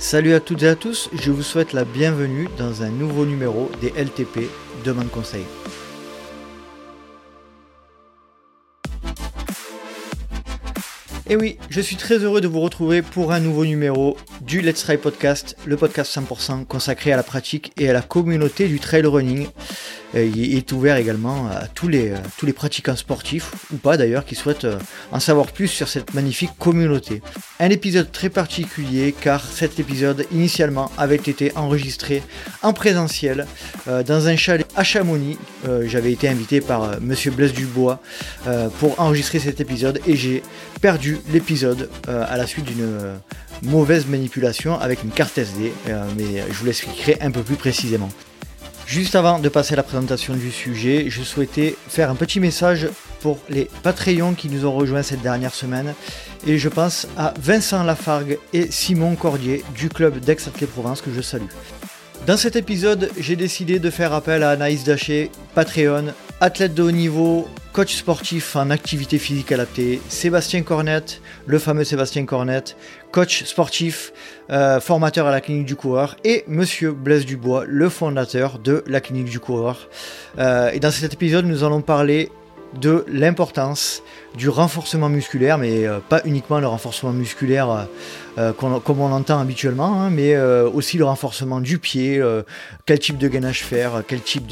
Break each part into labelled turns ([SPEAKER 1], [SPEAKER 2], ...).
[SPEAKER 1] Salut à toutes et à tous, je vous souhaite la bienvenue dans un nouveau numéro des LTP Demande Conseil. Et oui, je suis très heureux de vous retrouver pour un nouveau numéro du Let's Try Podcast, le podcast 100% consacré à la pratique et à la communauté du trail running. Euh, il est ouvert également à tous les, euh, tous les pratiquants sportifs, ou pas d'ailleurs, qui souhaitent euh, en savoir plus sur cette magnifique communauté. Un épisode très particulier car cet épisode initialement avait été enregistré en présentiel dans un chalet à Chamonix. J'avais été invité par Monsieur Blaise Dubois pour enregistrer cet épisode et j'ai perdu l'épisode à la suite d'une mauvaise manipulation avec une carte SD, mais je vous l'expliquerai un peu plus précisément. Juste avant de passer à la présentation du sujet, je souhaitais faire un petit message pour les Patreons qui nous ont rejoints cette dernière semaine. Et je pense à Vincent Lafargue et Simon Cordier du club d'Aix-Atlet-Provence que je salue. Dans cet épisode, j'ai décidé de faire appel à Anaïs Daché, Patreon, athlète de haut niveau, coach sportif en activité physique adaptée, Sébastien Cornette, le fameux Sébastien Cornette, coach sportif, euh, formateur à la clinique du coureur, et Monsieur Blaise Dubois, le fondateur de la clinique du coureur. Euh, et dans cet épisode, nous allons parler de l'importance du renforcement musculaire, mais euh, pas uniquement le renforcement musculaire comme on l'entend habituellement, hein, mais aussi le renforcement du pied, quel type de gainage faire, quel type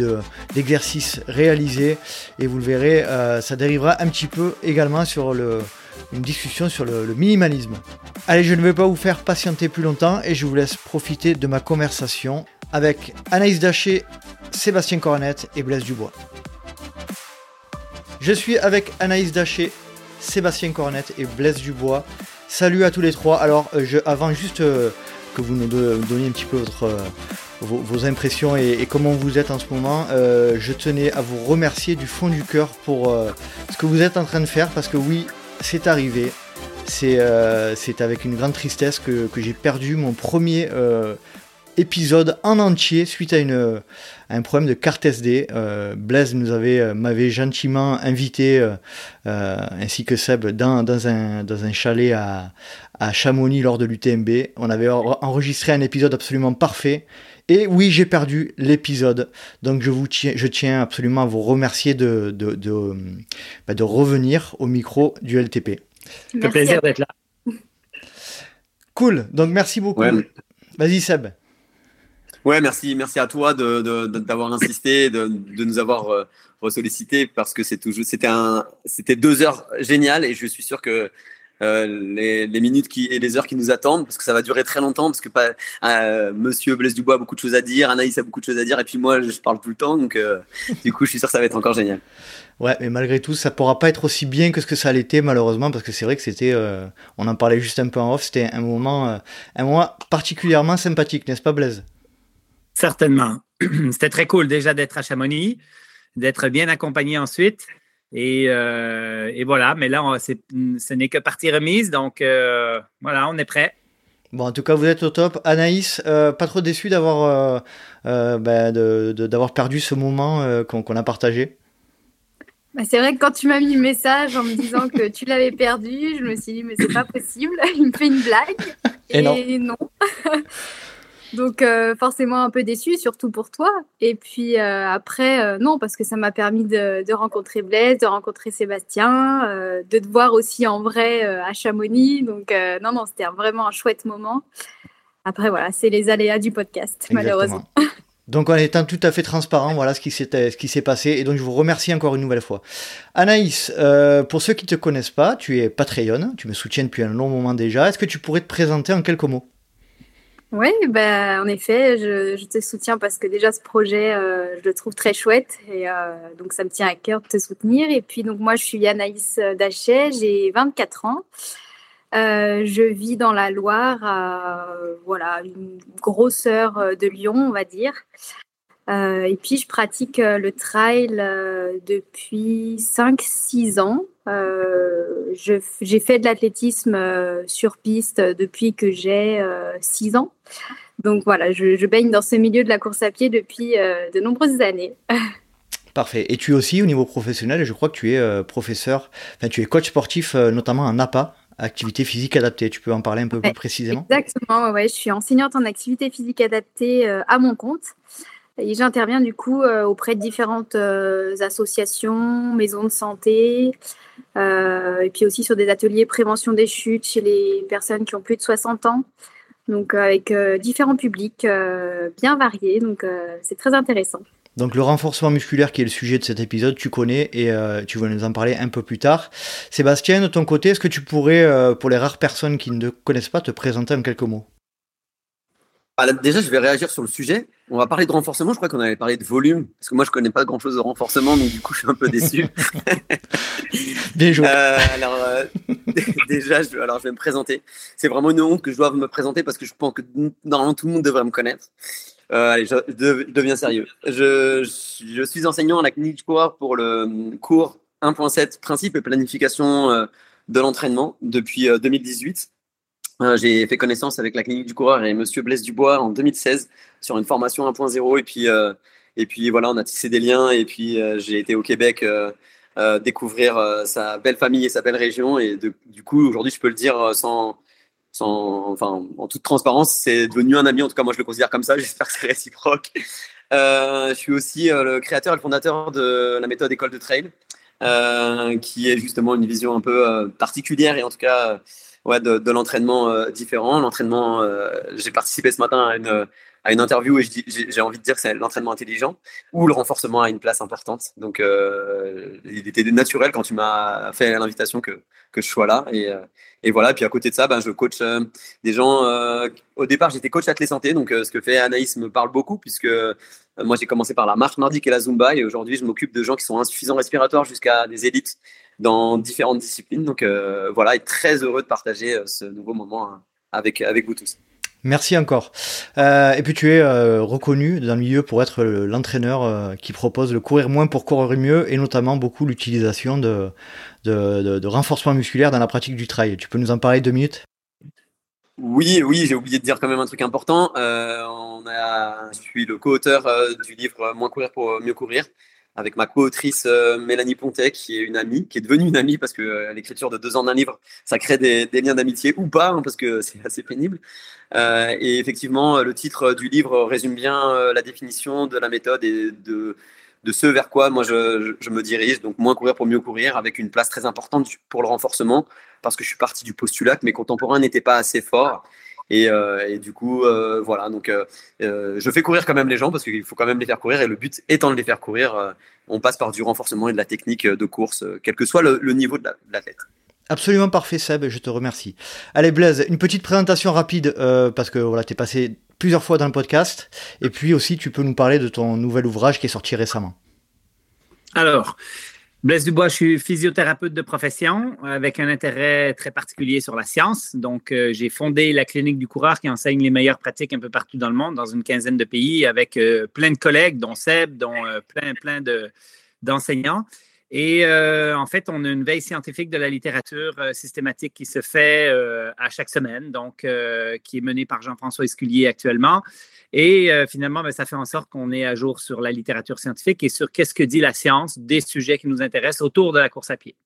[SPEAKER 1] d'exercice réaliser, et vous le verrez, ça dérivera un petit peu également sur le, une discussion sur le, minimalisme. Allez, je ne vais pas vous faire patienter plus longtemps et je vous laisse profiter de ma conversation avec Anaïs Daché, Sébastien Cornette et Blaise Dubois. Je suis avec Anaïs Daché, Sébastien Cornette et Blaise Dubois. Salut à tous les trois. Alors, euh, je, avant juste euh, que vous nous donniez un petit peu votre, euh, vos, impressions et, comment vous êtes en ce moment, je tenais à vous remercier du fond du cœur pour ce que vous êtes en train de faire parce que oui, c'est arrivé. C'est avec une grande tristesse que, j'ai perdu mon premier épisode en entier suite à, une, un problème de carte SD. Euh, Blaise euh, m'avait gentiment invité euh, ainsi que Seb dans, un, chalet à Chamonix lors de l'UTMB. On avait enregistré un épisode absolument parfait. Et oui, j'ai perdu l'épisode. Donc je, vous tiens, je tiens absolument à vous remercier de, de, de, bah, de revenir au micro du LTP.
[SPEAKER 2] C'est plaisir d'être là.
[SPEAKER 1] Cool. Donc merci beaucoup. Vas-y Seb.
[SPEAKER 3] Ouais, merci, merci à toi d'avoir de, insisté, de, nous avoir euh, ressollicité parce que c'est toujours, c'était un, c'était deux heures géniales et je suis sûr que euh, les, les, minutes qui, et les heures qui nous attendent, parce que ça va durer très longtemps, parce que pas, euh, Monsieur Blaise Dubois a beaucoup de choses à dire, Anaïs a beaucoup de choses à dire, et puis moi je parle tout le temps, donc du coup je suis sûr que ça va être encore génial.
[SPEAKER 1] Ouais, mais malgré tout, ça pourra pas être aussi bien que ce que ça l'était malheureusement, parce que c'est vrai que c'était, on en parlait juste un peu en off, c'était un moment, un moment particulièrement sympathique, n'est-ce pas Blaise?
[SPEAKER 2] Certainement. C'était très cool déjà d'être à Chamonix, d'être bien accompagné ensuite. Et, euh, voilà, mais là, ce n'est que partie remise. Donc euh, voilà, on est prêt.
[SPEAKER 1] Bon, en tout cas, vous êtes au top. Anaïs, euh, pas trop déçu d'avoir ben, d'avoir perdu ce moment qu'on a partagé?
[SPEAKER 4] Bah, C'est vrai que quand tu m'as mis le message en me disant que tu l'avais perdu, je me suis dit, mais c'est pas possible. Il me fait une blague. Et, non. Donc euh, forcément un peu déçu, surtout pour toi. Et puis euh, après, euh, non, parce que ça m'a permis de, rencontrer Blaise, de rencontrer Sébastien, de te voir aussi en vrai à Chamonix. Donc non, non, c'était vraiment un chouette moment. Après, voilà, c'est les aléas du podcast, malheureusement.
[SPEAKER 1] Donc en étant tout à fait transparent, voilà ce qui s'est passé. Et donc je vous remercie encore une nouvelle fois. Anaïs, pour ceux qui ne te connaissent pas, tu es Patreon, tu me soutiens depuis un long moment déjà. Est-ce que tu pourrais te présenter en quelques mots?
[SPEAKER 4] Oui, ben, en effet, je, te soutiens parce que déjà ce projet, euh, je le trouve très chouette et euh, donc ça me tient à cœur de te soutenir. Et puis donc moi, je suis Anaïs Dachet, j'ai 24 ans. Euh, je vis dans la Loire, à voilà, une grosseur de Lyon, on va dire. et puis je pratique le trail depuis 5-6 ans. J'ai fait de l'athlétisme sur piste depuis que j'ai 6 ans. Donc voilà, je, baigne dans ce milieu de la course à pied depuis euh, de nombreuses années.
[SPEAKER 1] Parfait. Et tu es aussi au niveau professionnel, je crois que tu es euh, professeur, enfin tu es coach sportif, euh, notamment en APA, activité physique adaptée. Tu peux en parler un peu plus précisément?
[SPEAKER 4] Exactement, ouais, je suis enseignante en activité physique adaptée à mon compte. J'interviens du coup auprès de différentes associations, maisons de santé, et puis aussi sur des ateliers prévention des chutes chez les personnes qui ont plus de 60 ans donc avec différents publics bien variés. Donc c'est très intéressant.
[SPEAKER 1] Donc le renforcement musculaire qui est le sujet de cet épisode, tu connais et euh, tu vas nous en parler un peu plus tard. Sébastien, de ton côté, est-ce que tu pourrais, euh, pour les rares personnes qui ne te connaissent pas, te présenter en quelques mots?
[SPEAKER 3] Déjà, je vais réagir sur le sujet. On va parler de renforcement. Je crois qu'on avait parlé de volume, parce que moi, je connais pas grand-chose de renforcement, donc du coup, je suis un peu déçu.
[SPEAKER 1] Bien joué.
[SPEAKER 3] Euh, alors, déjà, je, alors, je vais me présenter. C'est vraiment une honte que je doive me présenter parce que je pense que normalement tout le monde devrait me connaître. Euh, allez, je, deviens sérieux. Je, je, suis enseignant à la clinique du coureur pour le cours 1.7 principe et planification euh, de l'entraînement depuis 2018. Euh, j'ai fait connaissance avec la clinique du coureur et Monsieur Blaise Dubois en 2016 sur une formation 1.0 et puis et puis voilà, on a tissé des liens et puis j'ai été au Québec découvrir sa belle famille et sa belle région et du coup aujourd'hui je peux le dire sans enfin, en toute transparence, c'est devenu un ami. En tout cas, moi, je le considère comme ça. J'espère que c'est réciproque. Euh, je suis aussi euh, le créateur et le fondateur de la méthode école de trail, euh, qui est justement une vision un peu particulière et en tout cas ouais, de, l'entraînement différent. L'entraînement, j'ai participé ce matin à une, à une interview et j'ai envie de dire que c'est l'entraînement intelligent où le renforcement a une place importante. Donc, il était naturel quand tu m'as fait l'invitation que, que je sois là. Et, et voilà, puis à côté de ça, ben, je coach euh, des gens. Euh, au départ, j'étais coach athlète santé, donc euh, ce que fait Anaïs me parle beaucoup, puisque moi j'ai commencé par la marche nordique et la zumba, et aujourd'hui je m'occupe de gens qui sont insuffisants respiratoires jusqu'à des élites dans différentes disciplines. Donc voilà, et très heureux de partager ce nouveau moment hein, avec, avec vous tous.
[SPEAKER 1] Merci encore. Euh, et puis tu es euh, reconnu dans le milieu pour être l'entraîneur euh, qui propose le courir moins pour courir mieux et notamment beaucoup l'utilisation de, de, renforcement musculaire dans la pratique du trail. Tu peux nous en parler deux minutes?
[SPEAKER 3] Oui, oui, j'ai oublié de dire quand même un truc important. on a, je suis le co-auteur du livre Moins courir pour mieux courir avec ma co-autrice euh, Mélanie Pontet, qui est une amie, qui est devenue une amie parce que euh, l'écriture de deux ans d'un livre, ça crée des, liens d'amitié ou pas, hein, parce que c'est assez pénible. Euh, et effectivement, le titre du livre résume bien la définition de la méthode et de, de ce vers quoi moi je, je, me dirige. Donc, moins courir pour mieux courir, avec une place très importante pour le renforcement, parce que je suis parti du postulat que mes contemporains n'étaient pas assez forts. Et, euh, et, du coup, euh, voilà. Donc, euh, je fais courir quand même les gens parce qu'il faut quand même les faire courir. Et le but étant de les faire courir, on passe par du renforcement et de la technique de course, quel que soit le, niveau de l'athlète.
[SPEAKER 1] Absolument parfait, Seb. Je te remercie. Allez, Blaise, une petite présentation rapide parce que voilà, tu es passé plusieurs fois dans le podcast. Et puis aussi, tu peux nous parler de ton nouvel ouvrage qui est sorti récemment.
[SPEAKER 2] Alors, Blaise Dubois, je suis physiothérapeute de profession avec un intérêt très particulier sur la science. Donc, euh, j'ai fondé la clinique du coureur qui enseigne les meilleures pratiques un peu partout dans le monde, dans une quinzaine de pays, avec euh, plein de collègues, dont Seb, dont euh, plein, plein d'enseignants. Et en fait, on a une veille scientifique de la littérature systématique qui se fait à chaque semaine, donc qui est menée par Jean-François Esculier actuellement. Et euh, finalement, ben, ça fait en sorte qu'on est à jour sur la littérature scientifique et sur qu'est-ce que dit la science des sujets qui nous intéressent autour de la course à pied.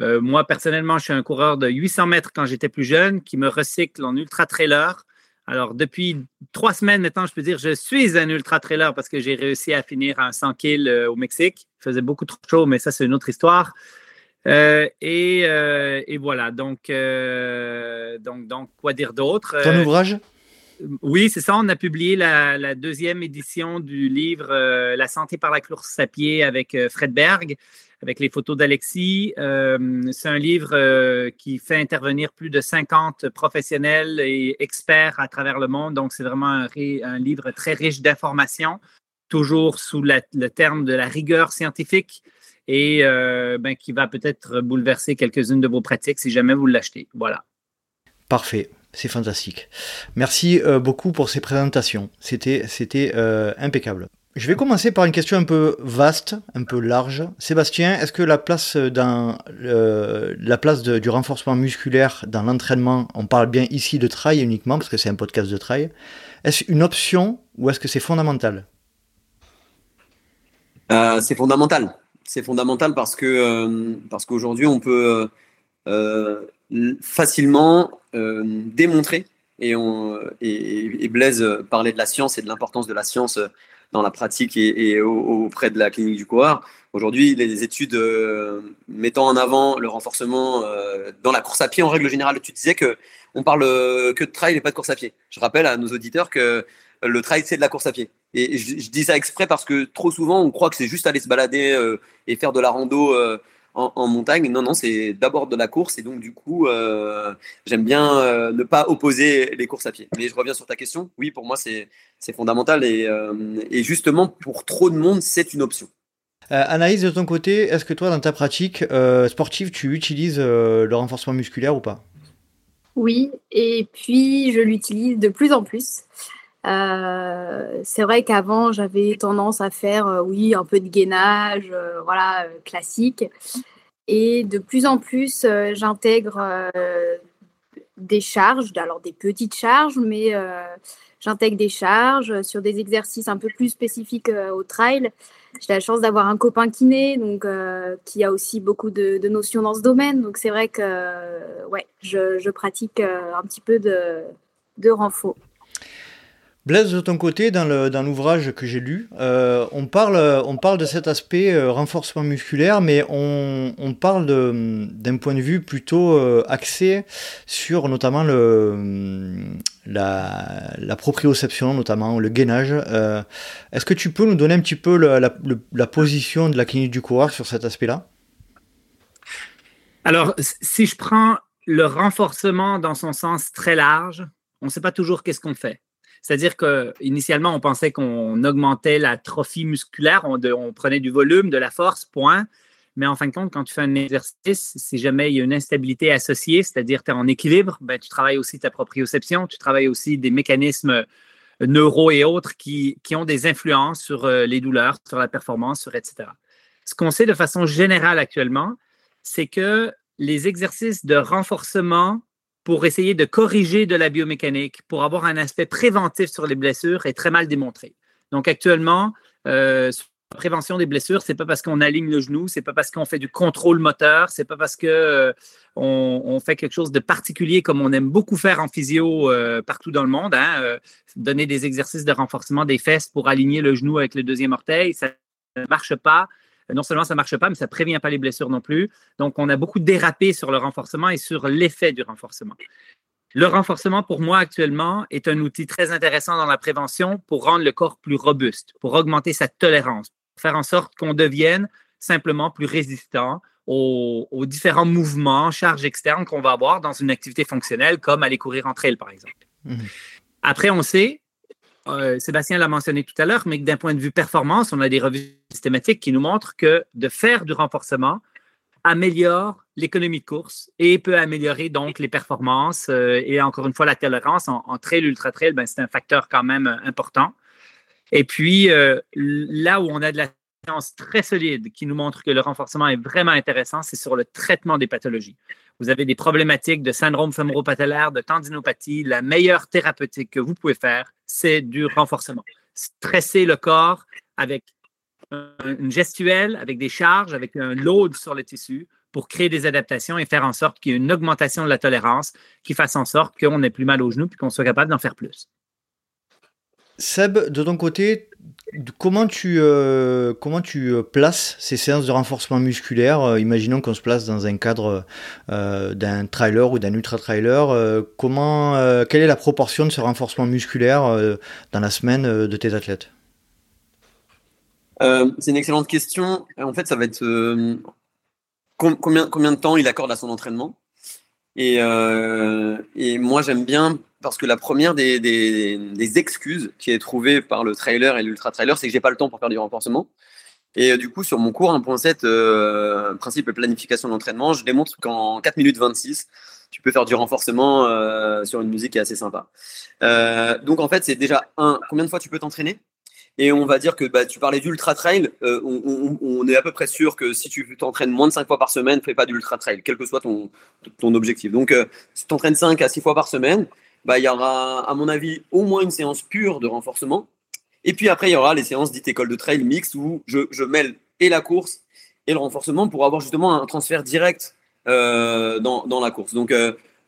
[SPEAKER 2] Euh, moi, personnellement, je suis un coureur de 800 mètres quand j'étais plus jeune qui me recycle en ultra-trailer. Alors, depuis trois semaines maintenant, je peux dire je suis un ultra-trailer parce que j'ai réussi à finir un 100 kills euh, au Mexique. Il faisait beaucoup trop chaud, mais ça, c'est une autre histoire. et, et, voilà, donc, donc, donc quoi dire d'autre?
[SPEAKER 1] Ton ouvrage?
[SPEAKER 2] Oui, c'est ça. On a publié la, deuxième édition du livre euh, La santé par la course à pied avec euh, Fred Berg, avec les photos d'Alexis. Euh, c'est un livre qui fait intervenir plus de 50 professionnels et experts à travers le monde. Donc, c'est vraiment un, livre très riche d'informations, toujours sous le terme de la rigueur scientifique et ben, qui va peut-être bouleverser quelques-unes de vos pratiques si jamais vous l'achetez. Voilà.
[SPEAKER 1] Parfait. C'est fantastique. Merci euh, beaucoup pour ces présentations. C'était, c'était euh, impeccable. Je vais commencer par une question un peu vaste, un peu large. Sébastien, est-ce que la place, place du renforcement musculaire dans l'entraînement, on parle bien ici de trail uniquement, parce que c'est un podcast de trail, est-ce une option ou est-ce que c'est fondamental?
[SPEAKER 3] Euh, C'est fondamental. C'est fondamental parce que parce qu'aujourd'hui on peut facilement démontrer et, on, et, Blaise parlait de la science et de l'importance de la science dans la pratique et, auprès de la clinique du coureur. Aujourd'hui, les études mettant en avant le renforcement dans la course à pied en règle générale, tu disais que on parle que de trail et pas de course à pied. Je rappelle à nos auditeurs que le trail, c'est de la course à pied. Et je, dis ça exprès parce que trop souvent, on croit que c'est juste aller se balader euh, et faire de la rando euh, en, montagne. Non, non, c'est d'abord de la course. Et donc, du coup, euh, j'aime bien ne pas opposer les courses à pied. Mais je reviens sur ta question. Oui, pour moi, c'est fondamental. Et, et, justement, pour trop de monde, c'est une option.
[SPEAKER 1] Anaïs, de ton côté, est-ce que toi, dans ta pratique sportive, tu utilises le renforcement musculaire ou pas?
[SPEAKER 4] Oui, et puis je l'utilise de plus en plus. Euh, c'est vrai qu'avant, j'avais tendance à faire, euh, oui, un peu de gainage, euh, voilà, classique. Et de plus en plus, j'intègre des charges, alors des petites charges, mais j'intègre des charges sur des exercices un peu plus spécifiques au trail. J'ai la chance d'avoir un copain kiné, donc qui a aussi beaucoup de, notions dans ce domaine. Donc c'est vrai que ouais, je, pratique un petit peu de, de renfort.
[SPEAKER 1] Blaise, de ton côté, dans l'ouvrage que j'ai lu, euh, on, parle, on parle de cet aspect euh, renforcement musculaire, mais on, parle d'un point de vue plutôt euh, axé sur notamment la, proprioception, notamment le gainage. Est-ce que tu peux nous donner un petit peu la, la position de la clinique du coureur sur cet aspect-là?
[SPEAKER 2] Alors, si je prends le renforcement dans son sens très large, on ne sait pas toujours qu'est-ce qu'on fait. C'est-à-dire qu'initialement, on pensait qu'on augmentait la trophie musculaire, on, prenait du volume, de la force, point. Mais en fin de compte, quand tu fais un exercice, si jamais il y a une instabilité associée, c'est-à-dire tu es en équilibre, ben, tu travailles aussi ta proprioception, tu travailles aussi des mécanismes neuro et autres qui, ont des influences sur euh, les douleurs, sur la performance, sur etc. Ce qu'on sait de façon générale actuellement, c'est que les exercices de renforcement pour essayer de corriger de la biomécanique, pour avoir un aspect préventif sur les blessures est très mal démontré. Donc actuellement, euh, la prévention des blessures, c'est pas parce qu'on aligne le genou, c'est pas parce qu'on fait du contrôle moteur, c'est pas parce que euh, on, fait quelque chose de particulier comme on aime beaucoup faire en physio euh, partout dans le monde, hein, donner des exercices de renforcement des fesses pour aligner le genou avec le deuxième orteil, ça ne marche pas non seulement ça ne marche pas, mais ça ne prévient pas les blessures non plus. Donc, on a beaucoup dérapé sur le renforcement et sur l'effet du renforcement. Le renforcement, pour moi, actuellement, est un outil très intéressant dans la prévention pour rendre le corps plus robuste, pour augmenter sa tolérance, pour faire en sorte qu'on devienne simplement plus résistant aux, différents mouvements, charges externes qu'on va avoir dans une activité fonctionnelle, comme aller courir entre elles, par exemple. Mmh. Après, on sait euh, Sébastien l'a mentionné tout à l'heure, mais d'un point de vue performance, on a des revues systématiques qui nous montrent que de faire du renforcement améliore l'économie de course et peut améliorer donc les performances euh, et encore une fois la tolérance en, trail, ultra trail, ben, c'est un facteur quand même euh, important. Et puis là où on a de la science très solide qui nous montre que le renforcement est vraiment intéressant, c'est sur le traitement des pathologies vous avez des problématiques de syndrome fémoro-patellaire, de tendinopathie, la meilleure thérapeutique que vous pouvez faire, c'est du renforcement. Stresser le corps avec une gestuelle, avec des charges, avec un load sur le tissu pour créer des adaptations et faire en sorte qu'il y ait une augmentation de la tolérance qui fasse en sorte qu'on ait plus mal aux genoux et qu'on soit capable d'en faire plus.
[SPEAKER 1] Seb, de ton côté, comment tu, euh, comment tu euh, places ces séances de renforcement musculaire euh, Imaginons qu'on se place dans un cadre d'un trailer ou d'un ultra-trailer. comment, quelle est la proportion de ce renforcement musculaire dans la semaine de tes athlètes?
[SPEAKER 3] C'est une excellente question. En fait, ça va être combien, combien de temps il accorde à son entraînement? Et, et moi, j'aime bien parce que la première des, excuses qui est trouvée par le trailer et l'ultra trailer, c'est que j'ai pas le temps pour faire du renforcement. Et euh, du coup, sur mon cours 1.7, euh, principe de planification d'entraînement, je démontre qu'en 4 minutes 26, tu peux faire du renforcement euh, sur une musique qui est assez sympa. donc en fait, c'est déjà un, combien de fois tu peux t'entraîner? Et on va dire que bah, tu parlais d'ultra trail, on, est à peu près sûr que si tu t'entraînes moins de 5 fois par semaine, fais pas d'ultra trail, quel que soit ton, ton objectif. Donc si tu t'entraînes 5 à 6 fois par semaine, bah, il y aura, à mon avis, au moins une séance pure de renforcement. Et puis après, il y aura les séances dites école de trail mix où je, je mêle et la course et le renforcement pour avoir justement un transfert direct dans, dans, la course. Donc,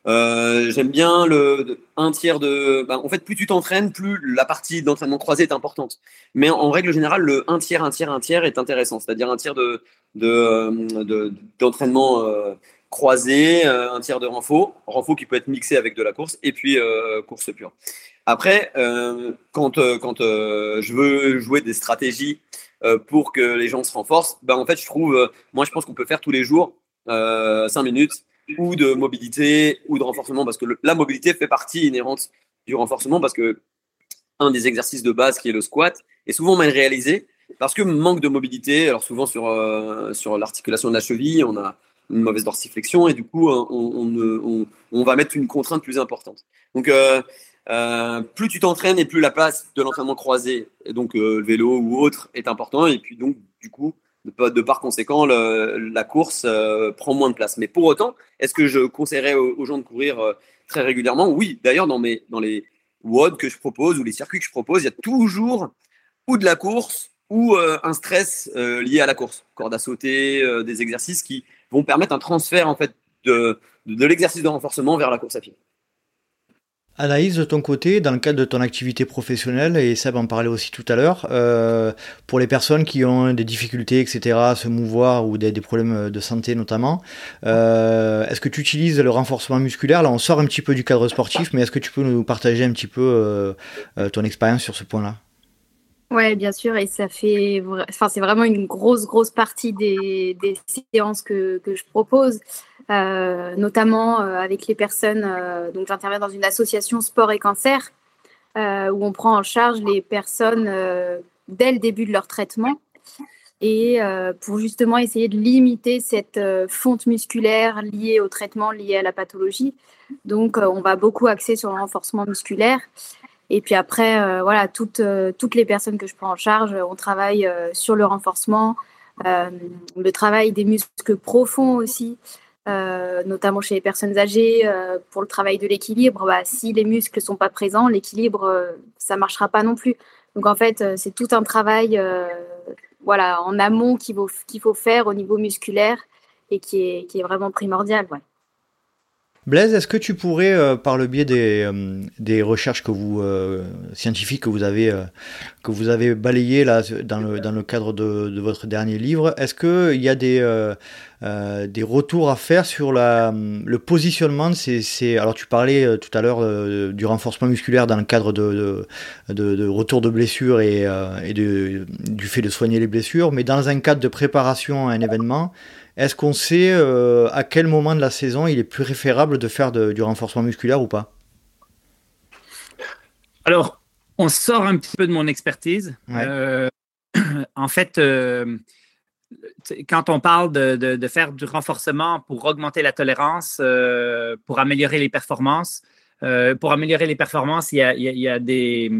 [SPEAKER 3] j'aime bien le un tiers de. Ben, en fait, plus tu t'entraînes, plus la partie d'entraînement croisé est importante. Mais en, règle générale, le un tiers, un tiers, un tiers est intéressant. C'est-à-dire un tiers de d'entraînement croisé, un tiers de renfort, renfort qui peut être mixé avec de la course, et puis course pure. Après, euh, quand, euh, quand euh, je veux jouer des stratégies pour que les gens se renforcent, ben en fait, je trouve, moi, je pense qu'on peut faire tous les jours 5 minutes ou de mobilité ou de renforcement, parce que la mobilité fait partie inhérente du renforcement, parce que un des exercices de base qui est le squat est souvent mal réalisé parce que manque de mobilité. Alors souvent sur, sur l'articulation de la cheville, on a une mauvaise dorsiflexion et du coup on, on, va mettre une contrainte plus importante. Donc euh, plus tu t'entraînes et plus la place de l'entraînement croisé, donc euh, le vélo ou autre, est important. Et puis donc, du coup, de, par conséquent, la course euh, prend moins de place. Mais pour autant, est-ce que je conseillerais aux, gens de courir très régulièrement? Oui, d'ailleurs, dans, dans les WOD que je propose ou les circuits que je propose, il y a toujours ou de la course ou un stress lié à la course. Corde à sauter, des exercices qui vont permettre un transfert en fait, de, de l'exercice de renforcement vers la course à pied.
[SPEAKER 1] Anaïs, de ton côté, dans le cadre de ton activité professionnelle, et Seb en parlait aussi tout à l'heure, euh, pour les personnes qui ont des difficultés, etc., à se mouvoir ou des, problèmes de santé notamment, euh, est-ce que tu utilises le renforcement musculaire? Là, on sort un petit peu du cadre sportif, mais est-ce que tu peux nous partager un petit peu euh, ton expérience sur ce point-là?
[SPEAKER 4] Ouais, bien sûr, et ça fait, enfin, c'est vraiment une grosse, grosse partie des, des séances que, que, je propose. Euh, notamment euh, avec les personnes. Euh, donc, j'interviens dans une association sport et cancer où on prend en charge les personnes dès le début de leur traitement et pour justement essayer de limiter cette fonte musculaire liée au traitement, liée à la pathologie. Donc, on va beaucoup axer sur le renforcement musculaire. Et puis après, voilà, toutes, toutes les personnes que je prends en charge, on travaille sur le renforcement, le travail des muscles profonds aussi. Euh, notamment chez les personnes âgées, euh, pour le travail de l'équilibre, bah, si les muscles ne sont pas présents, l'équilibre, euh, ça ne marchera pas non plus. Donc en fait, c'est tout un travail voilà, en amont qu'il faut, qu'il faut faire au niveau musculaire et qui est, qui est vraiment primordial. Ouais.
[SPEAKER 1] Blaise, est-ce que tu pourrais, euh, par le biais des, euh, recherches euh, scientifiques que vous avez, balayées là, dans, le, cadre de, votre dernier livre, est-ce qu'il y a des, retours à faire sur le positionnement de ces, Alors, tu parlais tout à l'heure du renforcement musculaire dans le cadre de, de, retour de blessures et du fait de soigner les blessures, mais dans un cadre de préparation à un événement, est-ce qu'on sait euh, à quel moment de la saison il est plus préférable de faire du renforcement musculaire ou pas?
[SPEAKER 2] Alors, on sort un petit peu de mon expertise. Euh, en fait, euh, quand on parle de, faire du renforcement pour augmenter la tolérance, pour améliorer les performances, pour améliorer les performances, il y a, des,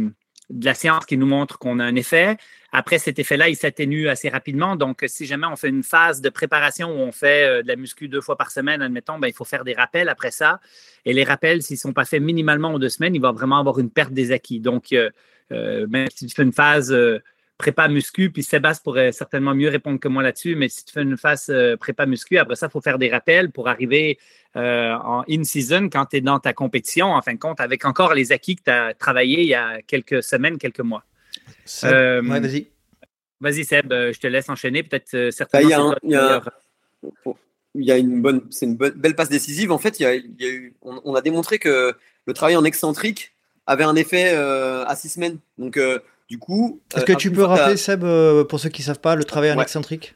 [SPEAKER 2] de la science qui nous montre qu'on a un effet. Après, cet effet-là, il s'atténue assez rapidement. Donc, si jamais on fait une phase de préparation où on fait euh, de la muscu deux fois par semaine, admettons, ben, il faut faire des rappels après ça. Et les rappels, s'ils ne sont pas faits minimalement en deux semaines, il va vraiment avoir une perte des acquis. Donc, euh, euh, même si tu fais une phase prépa muscu, puis Sébastien pourrait certainement mieux répondre que moi là-dessus, mais si tu fais une phase prépa muscu, après ça, il faut faire des rappels pour arriver en in-season quand tu es dans ta compétition, en fin de compte, avec encore les acquis que tu as travaillé il y a quelques semaines, quelques mois.
[SPEAKER 1] Euh, vas-y.
[SPEAKER 2] Vas-y, Seb, euh, je te laisse enchaîner. Peut-être euh, certainement.
[SPEAKER 3] Bah, il y a, une bonne, c'est une belle passe décisive. En fait, il y a, il y a eu, on, a démontré que le travail en excentrique avait un effet à six semaines. Donc, du coup.
[SPEAKER 1] Est-ce que tu peux rappeler, Seb, pour ceux qui ne savent pas, le travail en excentrique?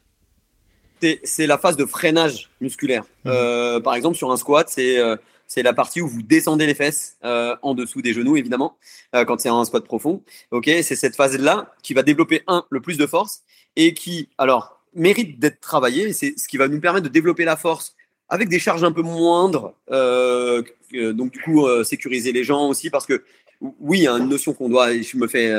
[SPEAKER 3] C'est la phase de freinage musculaire. Mhm. par exemple, sur un squat, c'est c'est la partie où vous descendez les fesses euh, en dessous des genoux, évidemment, euh, quand c'est un squat profond. Ok, c'est cette phase-là qui va développer un le plus de force et qui, alors, mérite d'être travaillé. C'est ce qui va nous permettre de développer la force avec des charges un peu moindres. Euh, donc, du coup, sécuriser les gens aussi parce que oui, il y a une notion qu'on doit. Je me fais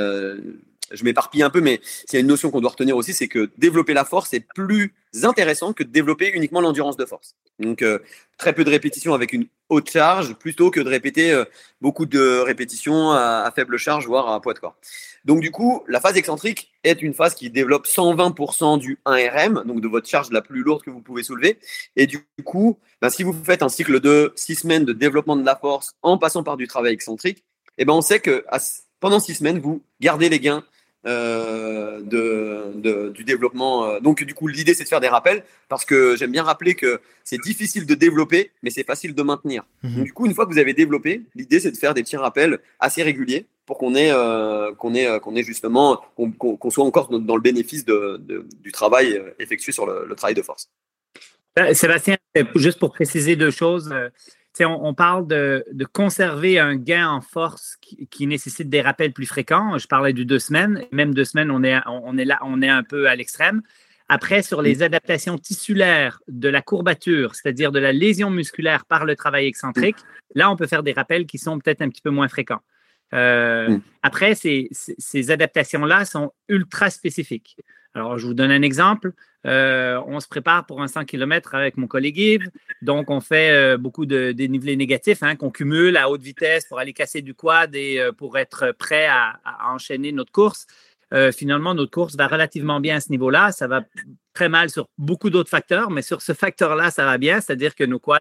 [SPEAKER 3] je m'éparpille un peu, mais s'il y a une notion qu'on doit retenir aussi, c'est que développer la force est plus intéressant que de développer uniquement l'endurance de force. Donc, euh, très peu de répétitions avec une haute charge plutôt que de répéter euh, beaucoup de répétitions à, faible charge, voire à poids de corps. Donc, du coup, la phase excentrique est une phase qui développe 120% du 1RM, donc de votre charge la plus lourde que vous pouvez soulever. Et du coup, ben, si vous faites un cycle de 6 semaines de développement de la force en passant par du travail excentrique, eh ben, on sait que pendant 6 semaines, vous gardez les gains euh, de, du développement. Euh, donc, du coup, l'idée, c'est de faire des rappels parce que j'aime bien rappeler que c'est difficile de développer, mais c'est facile de maintenir. Mhm. du coup, une fois que vous avez développé, l'idée, c'est de faire des petits rappels assez réguliers pour qu'on ait, euh, qu'on ait, qu'on ait justement, qu'on soit encore dans le bénéfice de, du travail effectué sur le, le travail de force.
[SPEAKER 2] Sébastien, juste pour préciser deux choses on, parle de, conserver un gain en force qui, nécessite des rappels plus fréquents. Je parlais du deux semaines. Même deux semaines, on est, on est là, on est un peu à l'extrême. Après, sur les adaptations tissulaires de la courbature, c'est-à-dire de la lésion musculaire par le travail excentrique, là, on peut faire des rappels qui sont peut-être un petit peu moins fréquents. Euh, mm. Après, ces, ces adaptations-là sont ultra spécifiques. Alors, je vous donne un exemple. Euh, on se prépare pour un 100 km avec mon collègue Yves. Donc, on fait euh, beaucoup de dénivelés négatifs hein, qu'on cumule à haute vitesse pour aller casser du quad et euh, pour être prêt à, enchaîner notre course. finalement, notre course va relativement bien à ce niveau-là. Ça va très mal sur beaucoup d'autres facteurs, mais sur ce facteur-là, ça va bien. C'est-à-dire que nos quads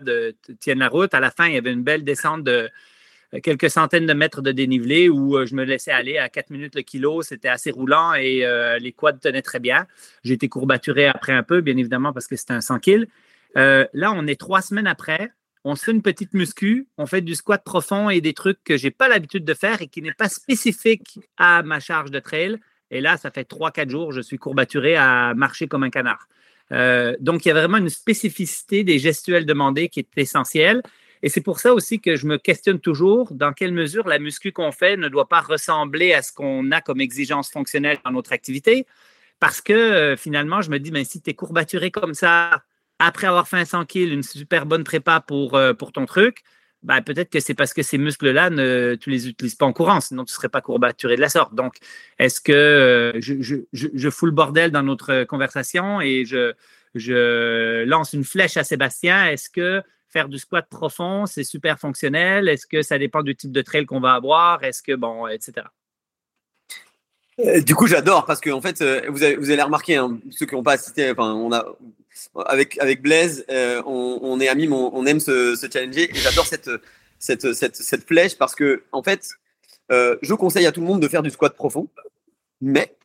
[SPEAKER 2] tiennent la route. À la fin, il y avait une belle descente de quelques centaines de mètres de dénivelé où euh, je me laissais aller à 4 minutes le kilo. C'était assez roulant et euh, les quads tenaient très bien. J'ai été courbaturé après un peu, bien évidemment, parce que c'était un 100 kg. Euh, là, on est trois semaines après. On se fait une petite muscu, on fait du squat profond et des trucs que je n'ai pas l'habitude de faire et qui n'est pas spécifique à ma charge de trail. Et là, ça fait 3-4 jours, je suis courbaturé à marcher comme un canard. donc, il y a vraiment une spécificité des gestuels demandés qui est essentielle. Et c'est pour ça aussi que je me questionne toujours dans quelle mesure la muscu qu'on fait ne doit pas ressembler à ce qu'on a comme exigence fonctionnelle dans notre activité. Parce que euh, finalement, je me dis, ben, si tu es courbaturé comme ça, après avoir fait un 100 kg, une super bonne prépa pour, euh, pour ton truc, ben, peut-être que c'est parce que ces muscles-là, ne, tu les utilises pas en courant, sinon tu ne serais pas courbaturé de la sorte. Donc, est-ce que euh, je, je, je, fous le bordel dans notre conversation et je, je lance une flèche à Sébastien? Est-ce que faire du squat profond, c'est super fonctionnel? Est-ce que ça dépend du type de trail qu'on va avoir? Est-ce que, bon, etc.
[SPEAKER 3] Euh, du coup, j'adore parce que en fait, euh, vous, avez, vous hein, ceux qui n'ont pas assisté, enfin, on a avec avec Blaise, euh, on, est amis, on, aime se, challenger et j'adore cette, cette, cette, flèche parce que en fait, je conseille à tout le monde de faire du squat profond, mais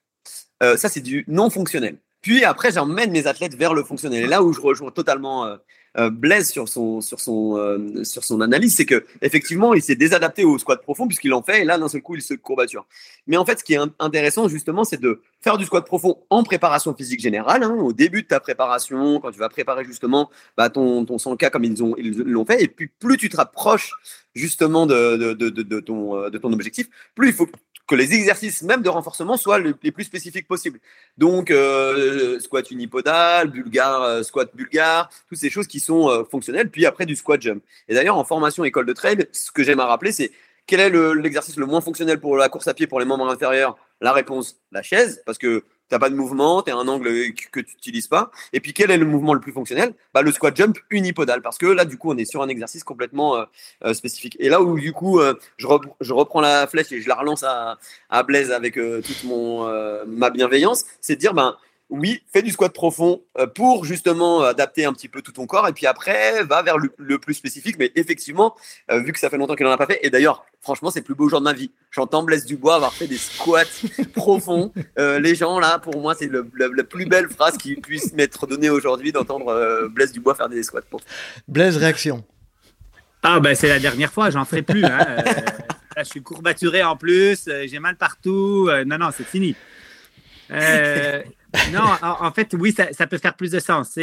[SPEAKER 3] ça c'est du non fonctionnel. Puis après, j'emmène mes athlètes vers le fonctionnel. Et là où je rejoins totalement euh, Blaise sur son, sur son, euh, sur son analyse, c'est que effectivement, il s'est désadapté au squat profond puisqu'il en fait et là, d'un seul coup, il se courbature. Mais en fait, ce qui est intéressant justement, c'est de faire du squat profond en préparation physique générale, hein, au début de ta préparation, quand tu vas préparer justement bah, ton, ton 100K comme ils l'ont ils l'ont fait. Et puis, plus tu te rapproches justement de, de, de, de, ton, euh, de ton objectif, plus il faut que les exercices même de renforcement soient les plus spécifiques possibles. Donc, euh, squat unipodal, bulgare, euh, squat bulgare, toutes ces choses qui sont euh, fonctionnelles. Puis après, du squat jump. Et d'ailleurs, en formation école de trail, ce que j'aime à rappeler, c'est quel est l'exercice le, moins fonctionnel pour la course à pied pour les membres inférieurs? La réponse, la chaise, parce que tu n'as pas de mouvement, tu as un angle que, tu n'utilises pas. Et puis, quel est le mouvement le plus fonctionnel? Bah, Le squat jump unipodal, parce que là, du coup, on est sur un exercice complètement euh, euh, spécifique. Et là où, du coup, euh, je, je, reprends la flèche et je la relance à, à Blaise avec toute mon, ma bienveillance, c'est de dire, ben, oui, fais du squat profond euh, pour justement adapter un petit peu tout ton corps et puis après va vers le, plus spécifique. Mais effectivement, euh, vu que ça fait longtemps qu'il n'en a pas fait, et d'ailleurs, franchement, c'est le plus beau jour de ma vie. J'entends Blaise Dubois avoir fait des squats profonds. Euh, les gens là, pour moi, c'est la plus belle phrase qui puisse m'être donnée aujourd'hui d'entendre Blaise Dubois faire des squats profonds.
[SPEAKER 1] Blaise, réaction?
[SPEAKER 2] Ah ben c'est la dernière fois, j'en ferai plus. Hein. je suis courbaturé en plus, j'ai mal partout. non, non, c'est fini. Non, en, fait, oui, ça, peut faire plus de sens.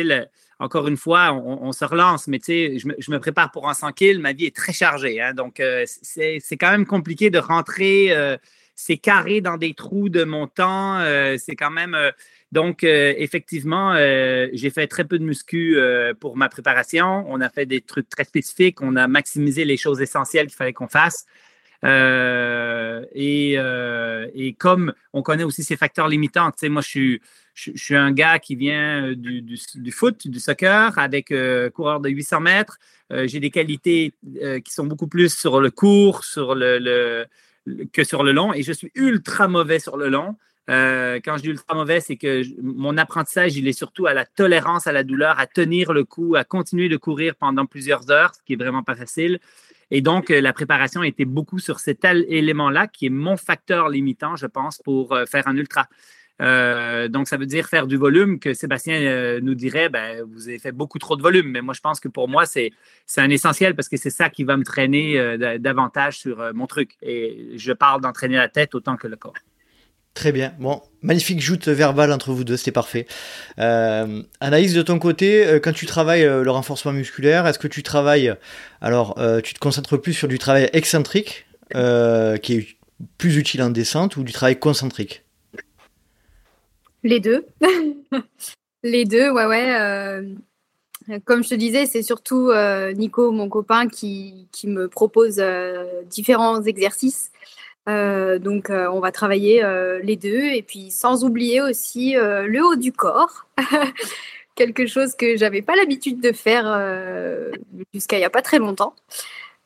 [SPEAKER 2] encore une fois, on, se relance, mais je me, je me, prépare pour un 100 kills. Ma vie est très chargée. Hein, donc, euh, c'est quand même compliqué de rentrer euh, ces carrés dans des trous de mon temps. Euh, c'est quand même. donc, effectivement, j'ai fait très peu de muscu pour ma préparation. On a fait des trucs très spécifiques. On a maximisé les choses essentielles qu'il fallait qu'on fasse. Et, et, comme on connaît aussi ces facteurs limitants, moi, je suis, un gars qui vient du, du, foot, du soccer, avec coureur de 800 mètres. J'ai des qualités qui sont beaucoup plus sur le court, que sur le long, et je suis ultra mauvais sur le long. Euh, quand je dis ultra mauvais, c'est que mon apprentissage, il est surtout à la tolérance à la douleur, à tenir le coup, à continuer de courir pendant plusieurs heures, ce qui est vraiment pas facile. Et donc, euh, la préparation était beaucoup sur cet élément-là, qui est mon facteur limitant, je pense, pour euh, faire un ultra. donc, ça veut dire faire du volume que Sébastien nous dirait, ben, vous avez fait beaucoup trop de volume. Mais moi, je pense que pour moi, c'est un essentiel parce que c'est ça qui va me traîner davantage sur mon truc. Et je parle d'entraîner la tête autant que le corps.
[SPEAKER 1] Très bien. Bon, magnifique joute verbale entre vous deux, c'était parfait. Euh, Anaïs, de ton côté, euh, quand tu travailles euh, le renforcement musculaire, est-ce que tu travailles, alors tu te concentres plus sur du travail excentrique, qui est plus utile en descente, ou du travail concentrique?
[SPEAKER 4] Les deux. Les deux, ouais, ouais. comme je te disais, c'est surtout Nico, mon copain, qui me propose différents exercices. Euh, donc, euh, on va travailler euh, les deux. Et puis sans oublier aussi le haut du corps, quelque chose que j'avais pas l'habitude de faire jusqu'à il n'y a pas très longtemps.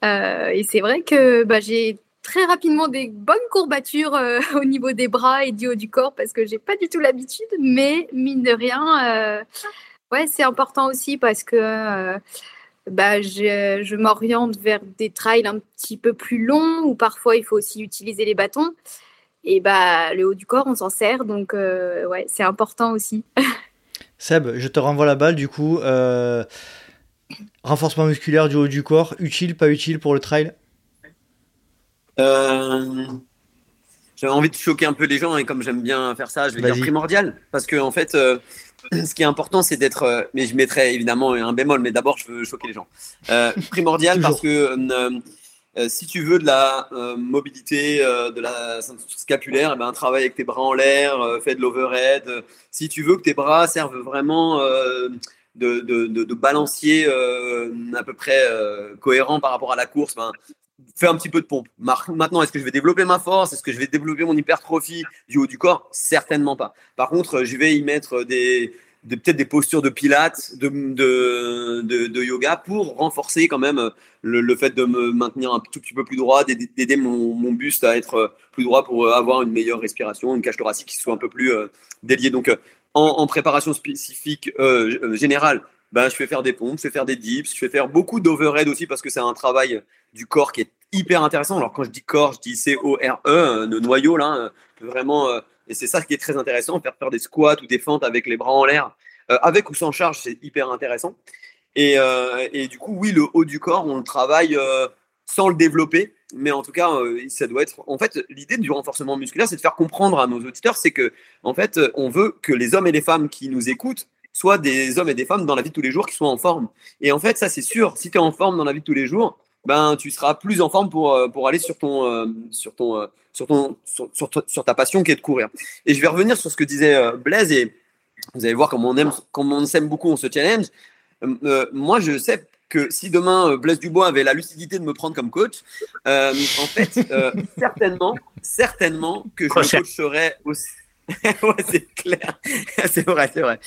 [SPEAKER 4] et c'est vrai que bah, j'ai très rapidement des bonnes courbatures au niveau des bras et du haut du corps parce que j'ai pas du tout l'habitude, mais mine de rien, ouais, c'est important aussi parce que bah, je, m'oriente vers des trails un petit peu plus longs où parfois il faut aussi utiliser les bâtons. Et bah, le haut du corps, on s'en sert, donc euh, ouais, c'est important aussi.
[SPEAKER 1] Seb, je te renvoie la balle du coup. Euh, renforcement musculaire du haut du corps, utile, pas utile pour le trail?
[SPEAKER 3] Euh, J'avais envie de choquer un peu les gens et comme j'aime bien faire ça, je vais dire primordial parce que en fait, ce qui est important, c'est d'être, euh, mais je mettrai évidemment un bémol, mais d'abord, je veux choquer les gens. Euh, primordial parce que euh, si tu veux de la mobilité, de la scapulaire, eh ben, travaille avec tes bras en l'air, fais de l'overhead. Si tu veux que tes bras servent vraiment de, de, de, balancier à peu près cohérent par rapport à la course, ben, fais un petit peu de pompe. Maintenant, est-ce que je vais développer ma force? Est-ce que je vais développer mon hypertrophie du haut du corps? Certainement pas. Par contre, je vais y mettre des, peut-être des postures de pilates, de, de, yoga pour renforcer quand même le, fait de me maintenir un tout petit peu plus droit, d'aider mon, buste à être plus droit pour avoir une meilleure respiration, une cage thoracique qui soit un peu plus euh, déliée. Donc, en, préparation spécifique euh, euh, générale, ben, je vais faire des pompes, je vais faire des dips, je vais faire beaucoup d'overhead aussi parce que c'est un travail du corps qui est hyper intéressant. Alors quand je dis corps, je dis C-O-R-E, le noyau là, euh, vraiment, euh, et c'est ça qui est très intéressant, faire faire des squats ou des fentes avec les bras en l'air, euh, avec ou sans charge, c'est hyper intéressant. Et, et, du coup, oui, le haut du corps, on le travaille sans le développer, mais en tout cas, ça doit être. En fait, l'idée du renforcement musculaire, c'est de faire comprendre à nos auditeurs, c'est que en fait, on veut que les hommes et les femmes qui nous écoutent soient des hommes et des femmes dans la vie de tous les jours qui soient en forme. Et en fait, ça, c'est sûr. Si tu es en forme dans la vie de tous les jours, ben, tu seras plus en forme pour, euh, pour aller sur, ton, euh, sur, ton, euh, sur, ton, sur, sur, ta passion qui est de courir. Et je vais revenir sur ce que disait Blaise et vous allez voir comme on aime, comme on s'aime beaucoup, on se challenge. moi, je sais que si demain Blaise Dubois avait la lucidité de me prendre comme coach, en fait, certainement, certainement que je coacherais aussi. c'est clair. c'est vrai, c'est vrai.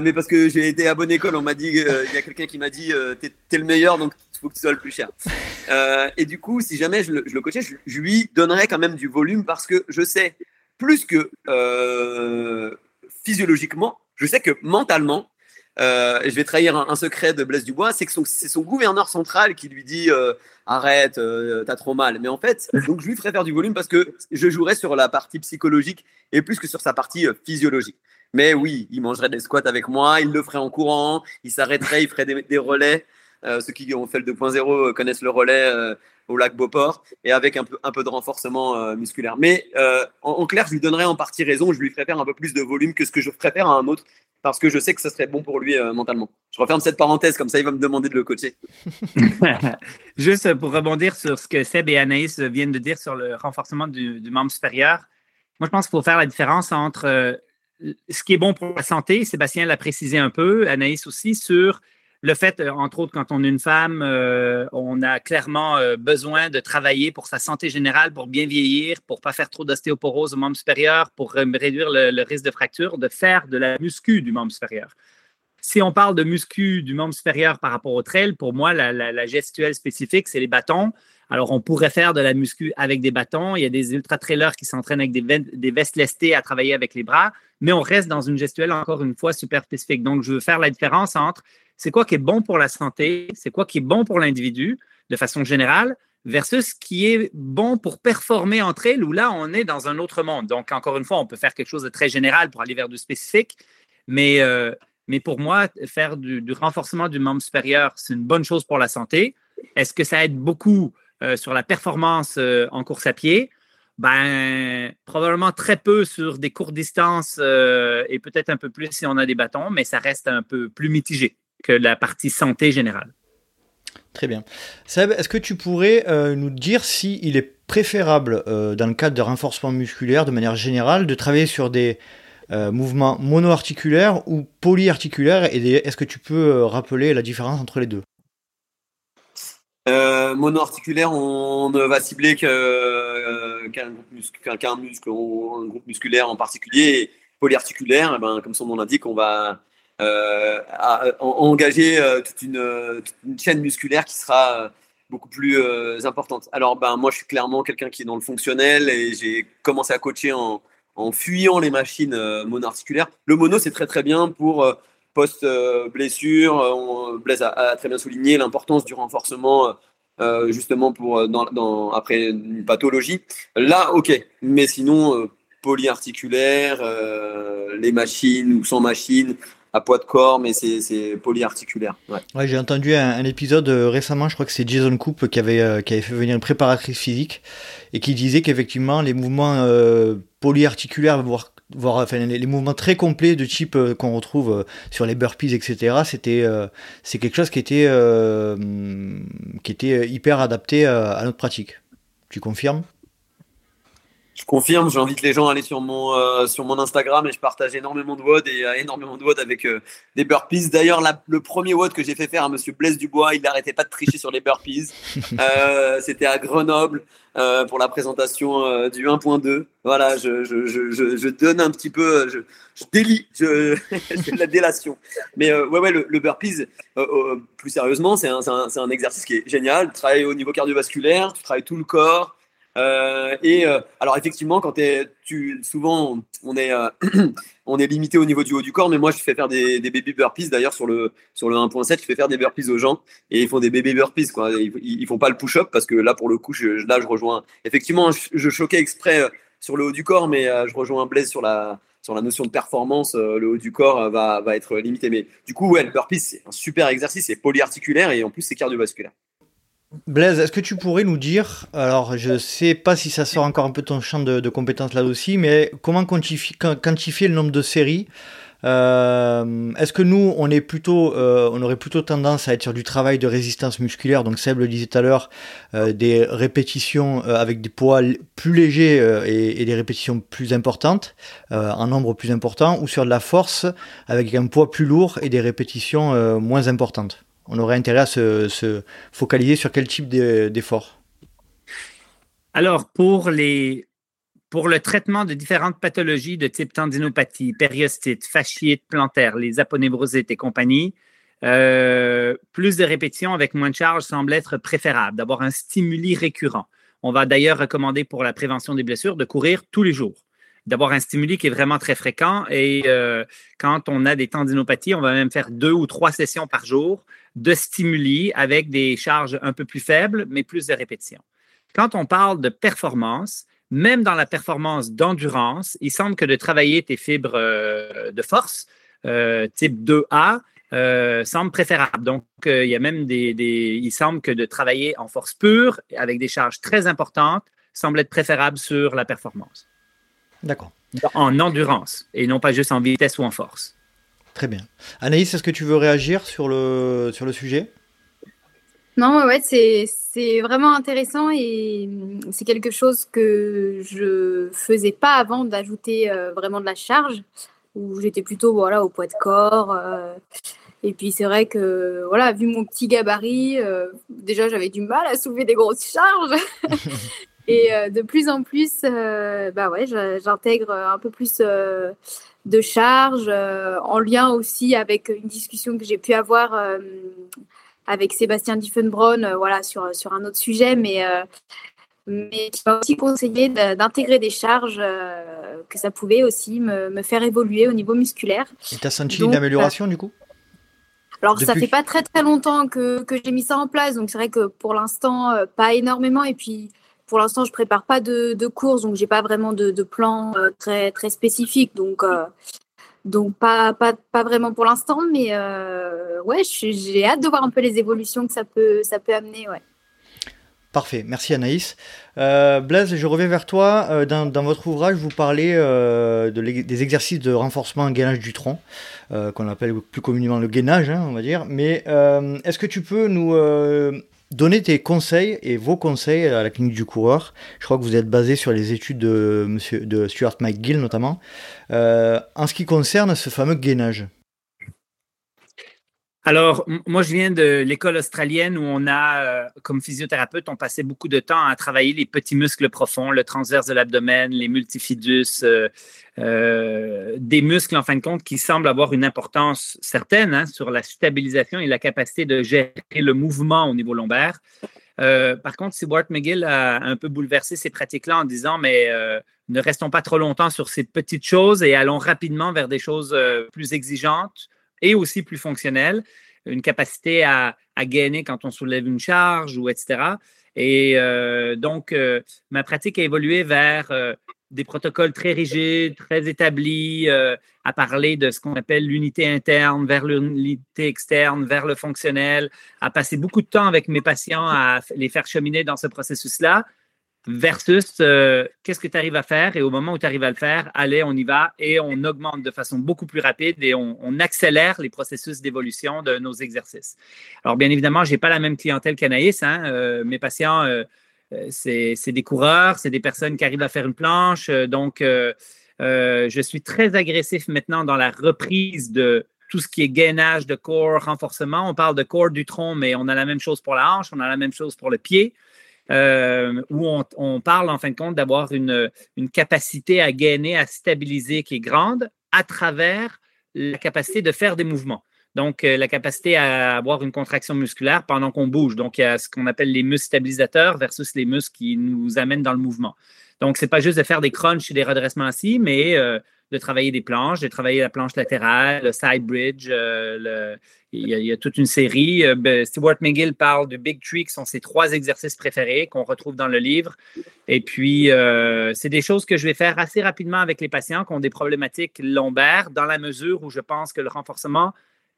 [SPEAKER 3] mais parce que j'ai été à bonne école, on m'a dit, il y a quelqu'un qui m'a dit, t'es es le meilleur, donc faut que tu sois le plus cher. Euh, et du coup, si jamais je le, je coachais, je, lui donnerais quand même du volume parce que je sais, plus que euh, physiologiquement, je sais que mentalement, euh, je vais trahir un, secret de Blaise Dubois, c'est que c'est son gouverneur central qui lui dit arrête, t'as trop mal. Mais en fait, donc je lui ferais faire du volume parce que je jouerais sur la partie psychologique et plus que sur sa partie physiologique. Mais oui, il mangerait des squats avec moi, il le ferait en courant, il s'arrêterait, il ferait des relais. Euh, ceux qui ont fait le 2.0 euh, connaissent le relais euh, au lac Beauport et avec un peu, un peu de renforcement musculaire. Mais en, clair, je lui donnerais en partie raison, je lui ferais faire un peu plus de volume que ce que je ferais faire à un autre parce que je sais que ça serait bon pour lui mentalement. Je referme cette parenthèse, comme ça il va me demander de le coacher.
[SPEAKER 2] Juste pour rebondir sur ce que Seb et Anaïs viennent de dire sur le renforcement du, du membre supérieur, moi je pense qu'il faut faire la différence entre ce qui est bon pour la santé, Sébastien l'a précisé un peu, Anaïs aussi, sur le fait, euh, entre autres, quand on est une femme, euh, on a clairement euh, besoin de travailler pour sa santé générale, pour bien vieillir, pour pas faire trop d'ostéoporose au membre supérieur, pour réduire le, risque de fracture, de faire de la muscu du membre supérieur. Si on parle de muscu du membre supérieur par rapport au trail, pour moi, la, gestuelle spécifique, c'est les bâtons. Alors, on pourrait faire de la muscu avec des bâtons. Il y a des ultra-trailers qui s'entraînent avec des, des vestes lestées à travailler avec les bras, mais on reste dans une gestuelle, encore une fois, super spécifique. Donc, je veux faire la différence entre c'est quoi qui est bon pour la santé, c'est quoi qui est bon pour l'individu de façon générale, versus ce qui est bon pour performer entre elles, où là, on est dans un autre monde. Donc, encore une fois, on peut faire quelque chose de très général pour aller vers du spécifique, mais, euh, mais pour moi, faire du, renforcement du membre supérieur, c'est une bonne chose pour la santé. Est-ce que ça aide beaucoup euh, sur la performance euh, en course à pied? Ben, probablement très peu sur des courtes distances et peut-être un peu plus si on a des bâtons, mais ça reste un peu plus mitigé que la partie santé générale.
[SPEAKER 1] Très bien. Seb, est-ce que tu pourrais euh, nous dire s'il il est préférable, euh, dans le cadre de renforcement musculaire, de manière générale, de travailler sur des euh, mouvements monoarticulaires ou polyarticulaires? Et est-ce que tu peux rappeler la différence entre les deux?
[SPEAKER 3] Monoarticulaire, on ne va cibler qu'un muscle, un groupe musculaire en particulier. Polyarticulaire, eh ben, comme son nom l'indique, on va euh, à, engager euh, toute une, chaîne musculaire qui sera euh, beaucoup plus importante. Alors, ben, moi, je suis clairement quelqu'un qui est dans le fonctionnel et j'ai commencé à coacher en, fuyant les machines monoarticulaires. Le mono, c'est très très bien pour post-blessure. Blaise a, très bien souligné l'importance du renforcement justement pour après une pathologie. Là, ok, mais sinon polyarticulaire, les machines ou sans machines, à poids de corps, mais c'est polyarticulaire.
[SPEAKER 1] Ouais. j'ai entendu un, épisode euh, récemment, je crois que c'est Jason Coop qui avait, euh, qui avait fait venir une préparatrice physique et qui disait qu'effectivement les mouvements euh, polyarticulaires, voire, voire enfin, les, mouvements très complets de type qu'on retrouve sur les burpees, etc., c'était c'est quelque chose qui était, qui était hyper adapté à notre pratique. Tu confirmes?
[SPEAKER 3] Je confirme, j'invite les gens à aller sur mon, euh, sur mon Instagram et je partage énormément de WOD et euh, énormément de WOD avec euh, des burpees. D'ailleurs, le premier WOD que j'ai fait faire à Monsieur Blaise Dubois, il n'arrêtait pas de tricher sur les burpees. C'était à Grenoble pour la présentation du 1.2. Voilà, je, je, je, je, donne un petit peu, je, délie, je, de la délation. Mais ouais, ouais, le, le burpees, plus sérieusement, c'est un, un, un exercice qui est génial. Tu travailles au niveau cardiovasculaire, tu travailles tout le corps. Euh, et euh, alors effectivement, quand tu, souvent on est, euh, on est limité au niveau du haut du corps, mais moi je fais faire des, des baby burpees. D'ailleurs sur le sur le 1.7, je fais faire des burpees aux gens et ils font des baby burpees quoi. Ils, ils font pas le push-up parce que là pour le coup, je, là je rejoins. Effectivement, je, choquais exprès sur le haut du corps, mais je rejoins Blaise sur la sur la notion de performance. le haut du corps va, va être limité, mais du coup ouais, le burpees c'est un super exercice, c'est polyarticulaire et en plus c'est cardiovasculaire.
[SPEAKER 1] Blaise, est-ce que tu pourrais nous dire, alors je sais pas si ça sort encore un peu ton champ de, compétences là aussi, mais comment quantifier, le nombre de séries? Euh, Est-ce que nous, on est plutôt, euh, on aurait plutôt tendance à être sur du travail de résistance musculaire, donc Seb le disait tout à l'heure, euh, des répétitions avec des poids plus légers et, et, des répétitions plus importantes, en nombre plus important, ou sur de la force avec un poids plus lourd et des répétitions moins importantes? On aurait intérêt à se, focaliser sur quel type d'effort
[SPEAKER 2] Alors, pour, les, pour le traitement de différentes pathologies de type tendinopathie, périostite, fasciite plantaire, les aponevrosites et compagnie, euh, plus de répétitions avec moins de charge semble être préférable, d'avoir un stimuli récurrent. On va d'ailleurs recommander pour la prévention des blessures de courir tous les jours d'avoir un stimuli qui est vraiment très fréquent. Et euh, quand on a des tendinopathies, on va même faire deux ou trois sessions par jour de stimuli avec des charges un peu plus faibles, mais plus de répétitions. Quand on parle de performance, même dans la performance d'endurance, il semble que de travailler tes fibres euh, de force, euh, type 2A, semble préférable. Donc, il y a même des, Il semble que de travailler en force pure, avec des charges très importantes, semble être préférable sur la performance.
[SPEAKER 1] D'accord.
[SPEAKER 2] En endurance et non pas juste en vitesse ou en force.
[SPEAKER 1] Très bien. Anaïs, est-ce que tu veux réagir sur le, sur le sujet?
[SPEAKER 4] Non, ouais, c'est vraiment intéressant et c'est quelque chose que je faisais pas avant d'ajouter euh, vraiment de la charge, où j'étais plutôt voilà, au poids de corps. Euh, Et puis c'est vrai que voilà, vu mon petit gabarit, déjà j'avais du mal à soulever des grosses charges. Et de plus en plus, bah ouais, j'intègre un peu plus de charges en lien aussi avec une discussion que j'ai pu avoir avec Sébastien Diffenbronn, voilà, sur, sur un autre sujet, mais mais qui m'a aussi conseillé d'intégrer des charges euh, que ça pouvait aussi me, faire évoluer au niveau musculaire.
[SPEAKER 1] Et tu as senti une amélioration du coup?
[SPEAKER 4] alors, ça fait pas très très longtemps que, que j'ai mis ça en place, donc c'est vrai que pour l'instant, euh, pas énormément. Et puis, pour l'instant, je prépare pas de, de course, donc j'ai pas vraiment de, de plan euh, très très spécifique. Donc, donc pas, pas, pas vraiment pour l'instant, mais ouais, j'ai hâte de voir un peu les évolutions que ça peut ça peut amener, ouais.
[SPEAKER 1] Parfait, merci Anaïs. Euh, Blaise, je reviens vers toi. Euh, dans, votre ouvrage, vous parlez euh, des exercices de renforcement gainage du tronc, qu'on appelle plus communément le gainage, hein, on va dire. Mais est-ce que tu peux nous donner tes conseils et vos conseils à la clinique du coureur Je crois que vous êtes basé sur les études de, monsieur, de Stuart McGill notamment, en ce qui concerne ce fameux gainage.
[SPEAKER 2] Alors, moi, je viens de l'école australienne où on a, euh, comme physiothérapeute, on passait beaucoup de temps à travailler les petits muscles profonds, le transverse de l'abdomen, les multifidus, euh, euh, des muscles, en fin de compte, qui semblent avoir une importance certaine hein, sur la stabilisation et la capacité de gérer le mouvement au niveau lombaire. par contre, Seward McGill a un peu bouleversé ces pratiques-là en disant, mais ne restons pas trop longtemps sur ces petites choses et allons rapidement vers des choses plus exigeantes et aussi plus fonctionnel, une capacité à, à gainer quand on soulève une charge ou etc. Et euh, donc, euh, ma pratique a évolué vers euh, des protocoles très rigides, très établis, à parler de ce qu'on appelle l'unité interne vers l'unité externe, vers le fonctionnel, à passer beaucoup de temps avec mes patients à les faire cheminer dans ce processus-là, versus euh, qu'est-ce que tu arrives à faire? Et au moment où tu arrives à le faire, allez, on y va et on augmente de façon beaucoup plus rapide et on, accélère les processus d'évolution de nos exercices. Alors, bien évidemment, je n'ai pas la même clientèle qu'Anaïs. Hein, euh, mes patients, euh, c'est des coureurs, c'est des personnes qui arrivent à faire une planche. donc, je suis très agressif maintenant dans la reprise de tout ce qui est gainage de corps, renforcement. On parle de corps du tronc, mais on a la même chose pour la hanche, on a la même chose pour le pied. Euh, où on, parle en fin de compte d'avoir une, capacité à gainer, à stabiliser qui est grande à travers la capacité de faire des mouvements. Donc, euh, la capacité à avoir une contraction musculaire pendant qu'on bouge. Donc, il y a ce qu'on appelle les muscles stabilisateurs versus les muscles qui nous amènent dans le mouvement. Donc, ce n'est pas juste de faire des crunchs et des redressements assis, mais euh, de travailler des planches, de travailler la planche latérale, le side bridge. Euh, il, y a, toute une série. Euh, ben, Stuart McGill parle du Big Tree, qui sont ses trois exercices préférés qu'on retrouve dans le livre. Et puis, euh, c'est des choses que je vais faire assez rapidement avec les patients qui ont des problématiques lombaires, dans la mesure où je pense que le renforcement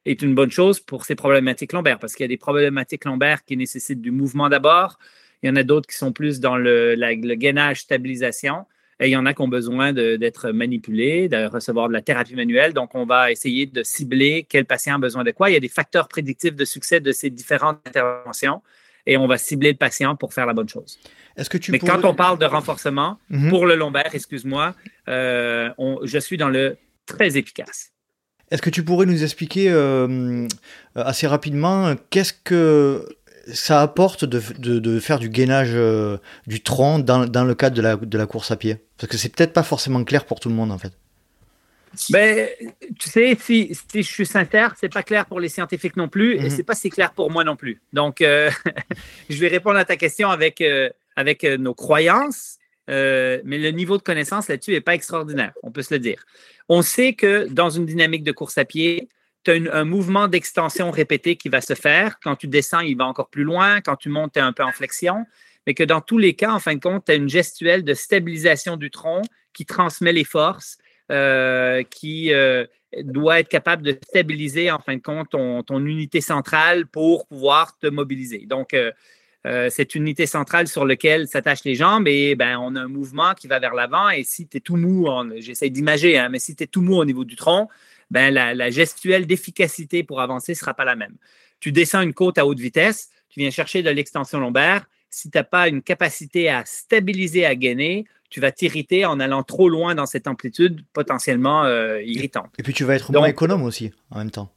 [SPEAKER 2] est une bonne chose pour ces problématiques lombaires, parce qu'il y a des problématiques lombaires qui nécessitent du mouvement d'abord. Il y en a d'autres qui sont plus dans le gainage stabilisation. Et il y en a qui ont besoin d'être manipulés, de recevoir de la thérapie manuelle. Donc, on va essayer de cibler quel patient a besoin de quoi. Il y a des facteurs prédictifs de succès de ces différentes interventions et on va cibler le patient pour faire la bonne chose. Est-ce que tu Mais quand on parle de renforcement mhm. pour le lombaire, excuse-moi, euh, je suis dans le très efficace.
[SPEAKER 1] Est-ce que tu pourrais nous expliquer euh, assez rapidement qu'est-ce que ça apporte de, faire du gainage euh, du tronc dans, le cadre de la, course à pied Parce que c'est peut-être pas forcément clair pour tout le monde en fait.
[SPEAKER 2] Ben, tu sais, si, je suis sincère, c'est pas clair pour les scientifiques non plus, et et mhm. c'est pas si clair pour moi non plus. Donc, euh, je vais répondre à ta question avec, euh, avec nos croyances, mais le niveau de connaissance là-dessus n'est pas extraordinaire, on peut se le dire. On sait que dans une dynamique de course à pied, tu as un mouvement d'extension répété qui va se faire. Quand tu descends, il va encore plus loin. Quand tu montes, tu es un peu en flexion. Mais que dans tous les cas, en fin de compte, tu as une gestuelle de stabilisation du tronc qui transmet les forces, euh, qui euh, doit être capable de stabiliser, en fin de compte, ton, unité centrale pour pouvoir te mobiliser. Donc, euh, cette unité centrale sur laquelle s'attachent les jambes, et ben, on a un mouvement qui va vers l'avant. Et si tu es tout mou, j'essaie d'imager, hein, mais si tu es tout mou au niveau du tronc, ben, la, gestuelle d'efficacité pour avancer ne sera pas la même. Tu descends une côte à haute vitesse, tu viens chercher de l'extension lombaire. Si tu n'as pas une capacité à stabiliser, à gainer, tu vas t'irriter en allant trop loin dans cette amplitude potentiellement euh, irritante.
[SPEAKER 1] Et puis tu vas être moins économe aussi en même temps.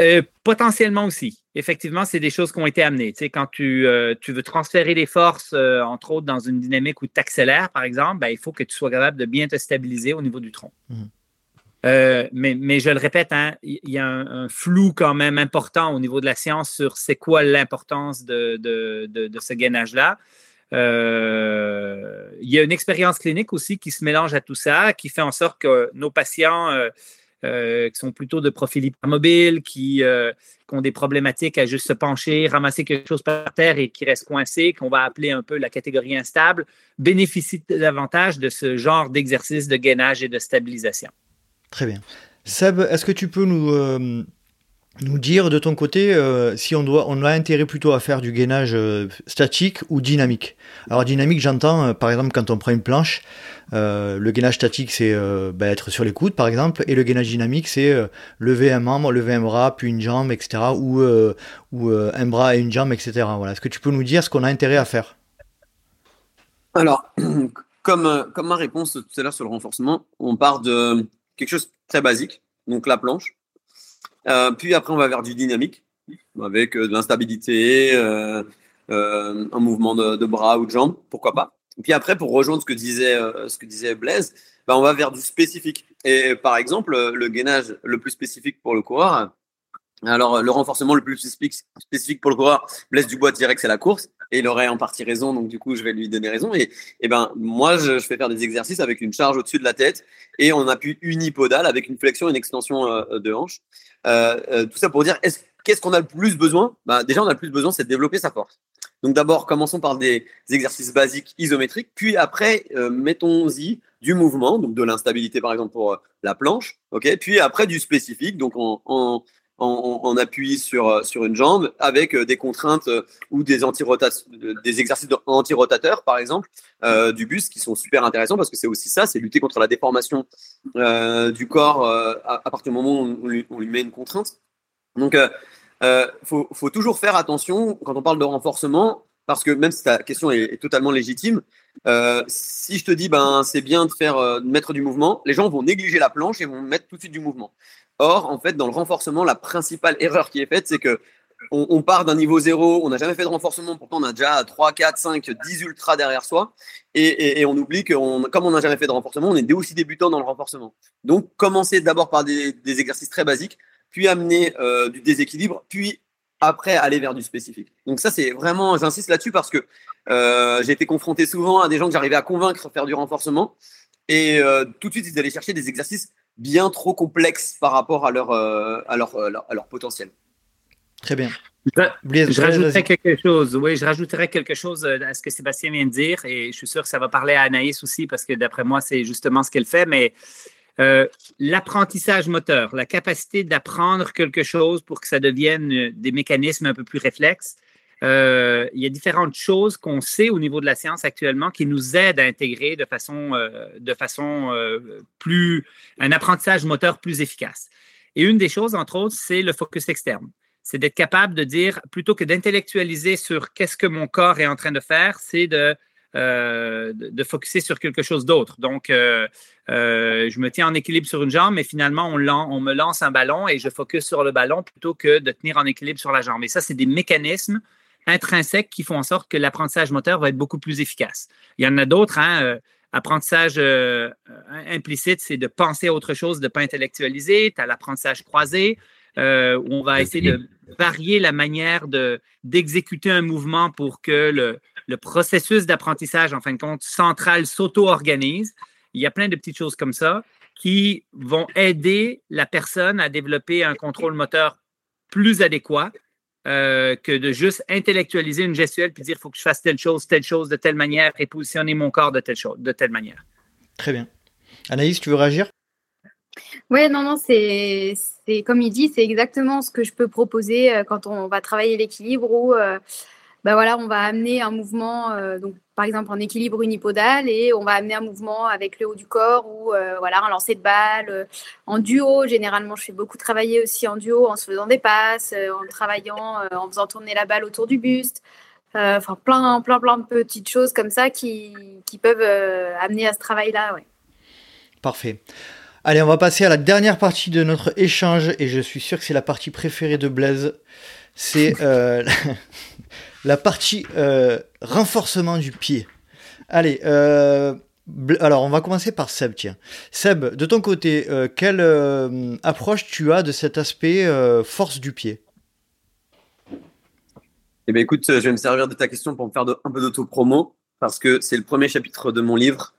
[SPEAKER 2] Euh, potentiellement aussi. Effectivement, c'est des choses qui ont été amenées. Tu sais, quand tu, euh, tu veux transférer des forces, euh, entre autres dans une dynamique où tu accélères, par exemple, ben, il faut que tu sois capable de bien te stabiliser au niveau du tronc. Mhm. mais, je le répète, hein, il y a un, flou quand même important au niveau de la science sur c'est quoi l'importance de, ce gainage-là. il y a une expérience clinique aussi qui se mélange à tout ça, qui fait en sorte que nos patients euh, qui sont plutôt de profil hypermobile, qui, euh, qui, ont des problématiques à juste se pencher, ramasser quelque chose par terre et qui restent coincés, qu'on va appeler un peu la catégorie instable, bénéficient davantage de ce genre d'exercice de gainage et de stabilisation.
[SPEAKER 1] Très bien. Seb, est-ce que tu peux nous, euh, nous dire de ton côté euh, si on doit on a intérêt plutôt à faire du gainage euh, statique ou dynamique? Alors dynamique, j'entends par exemple quand on prend une planche, le gainage statique c'est bah, être sur les coudes par exemple, et le gainage dynamique c'est lever un membre, lever un bras, puis une jambe, etc. ou ou un bras et une jambe, etc. Voilà. Est-ce que tu peux nous dire ce qu'on a intérêt à faire?
[SPEAKER 3] Alors, comme comme ma réponse tout à l'heure sur le renforcement, on part de quelque chose de très basique, donc la planche euh, puis après, on va vers du dynamique, avec euh, de l'instabilité, euh, un mouvement de, bras ou de jambes, pourquoi pas. Puis après, pour rejoindre ce que disait, ce que disait Blaise, bah, on va vers du spécifique. Et par exemple, le gainage le plus spécifique pour le coureur, alors le renforcement le plus spécifique pour le coureur, Blaise Dubois que c'est la course et il aurait en partie raison, donc du coup, je vais lui donner raison. Et, et ben, moi, je, fais faire des exercices avec une charge au-dessus de la tête et on appuie unipodal avec une flexion et une extension euh, de hanche. Euh, euh, tout ça pour dire, qu'est-ce qu'on a le plus besoin? Ben, Déjà, on a le plus besoin, c'est de développer sa force. Donc d'abord, commençons par des, exercices basiques isométriques, puis après, mettons-y du mouvement, donc de l'instabilité par exemple pour la planche, ok? Puis après du spécifique, donc en, en en, appui sur, euh, sur une jambe avec euh, des contraintes euh, ou des, des exercices anti-rotateurs, par exemple, du buste qui sont super intéressants parce que c'est aussi ça, c'est lutter contre la déformation du corps à, partir du moment où on lui, met une contrainte. Donc, il faut, faut, toujours faire attention quand on parle de renforcement parce que même si ta question est, totalement légitime, si je te dis ben c'est bien de faire de mettre du mouvement, les gens vont négliger la planche et vont mettre tout de suite du mouvement. Or, en fait, dans le renforcement, la principale erreur qui est faite, c'est que on, part d'un niveau zéro, on n'a jamais fait de renforcement, pourtant on a déjà 3, 4, 5, 10 ultras derrière soi, et, on oublie que comme on n'a jamais fait de renforcement, on est aussi débutant dans le renforcement. Donc, commencer d'abord par des, exercices très basiques, puis amener euh, du déséquilibre, puis après aller vers du spécifique. Donc ça, c'est vraiment, j'insiste là-dessus parce que euh, j'ai été confronté souvent à des gens que j'arrivais à convaincre faire du renforcement, et euh, tout de suite, ils allaient chercher des exercices bien trop complexes par rapport à leur, euh, à leur, euh, à leur, potentiel.
[SPEAKER 1] Très bien.
[SPEAKER 2] Je, rajouterais quelque chose. Oui, je rajouterais quelque chose euh, à ce que Sébastien vient de dire et je suis sûr que ça va parler à Anaïs aussi parce que d'après moi, c'est justement ce qu'elle fait. Mais l'apprentissage moteur, la capacité d'apprendre quelque chose pour que ça devienne des mécanismes un peu plus réflexes, euh, il y a différentes choses qu'on sait au niveau de la science actuellement qui nous aident à intégrer de façon, euh, de façon euh, plus, un apprentissage moteur plus efficace. Et une des choses, entre autres, c'est le focus externe. C'est d'être capable de dire, plutôt que d'intellectualiser sur qu'est-ce que mon corps est en train de faire, c'est de, de, focuser sur quelque chose d'autre. Donc, je me tiens en équilibre sur une jambe, mais finalement, on, on, me lance un ballon et je focus sur le ballon plutôt que de tenir en équilibre sur la jambe. Et ça, c'est des mécanismes intrinsèques qui font en sorte que l'apprentissage moteur va être beaucoup plus efficace. Il y en a d'autres. Hein, euh, apprentissage euh, implicite, c'est de penser à autre chose, de ne pas intellectualiser. Tu as l'apprentissage croisé, euh, où on va essayer de varier la manière d'exécuter un mouvement pour que le, le processus d'apprentissage, en fin de compte, central s'auto-organise. Il y a plein de petites choses comme ça qui vont aider la personne à développer un contrôle moteur plus adéquat euh, que de juste intellectualiser une gestuelle puis dire il faut que je fasse telle chose, telle chose de telle manière et positionner mon corps de telle, chose, de telle manière.
[SPEAKER 1] Très bien. Anaïs, tu veux réagir?
[SPEAKER 4] Oui, non, non, c'est comme il dit, c'est exactement ce que je peux proposer euh, quand on va travailler l'équilibre ou euh, ben voilà, on va amener un mouvement, euh, donc par exemple en équilibre unipodal, et on va amener un mouvement avec le haut du corps ou euh, voilà un lancer de balle euh, en duo. Généralement, je fais beaucoup travailler aussi en duo, en se faisant des passes, en travaillant, en faisant tourner la balle autour du buste. Enfin, plein, plein, plein de petites choses comme ça qui, qui peuvent amener à ce travail-là. Ouais.
[SPEAKER 1] Parfait. Allez, on va passer à la dernière partie de notre échange et je suis sûr que c'est la partie préférée de Blaise. C'est la partie euh, renforcement du pied. Allez, euh, alors on va commencer par Seb, tiens. Seb, de ton côté, quelle approche tu as de cet aspect force du pied?
[SPEAKER 3] Eh bien écoute, je vais me servir de ta question pour me faire un peu d'auto-promo parce que c'est le premier chapitre de mon livre.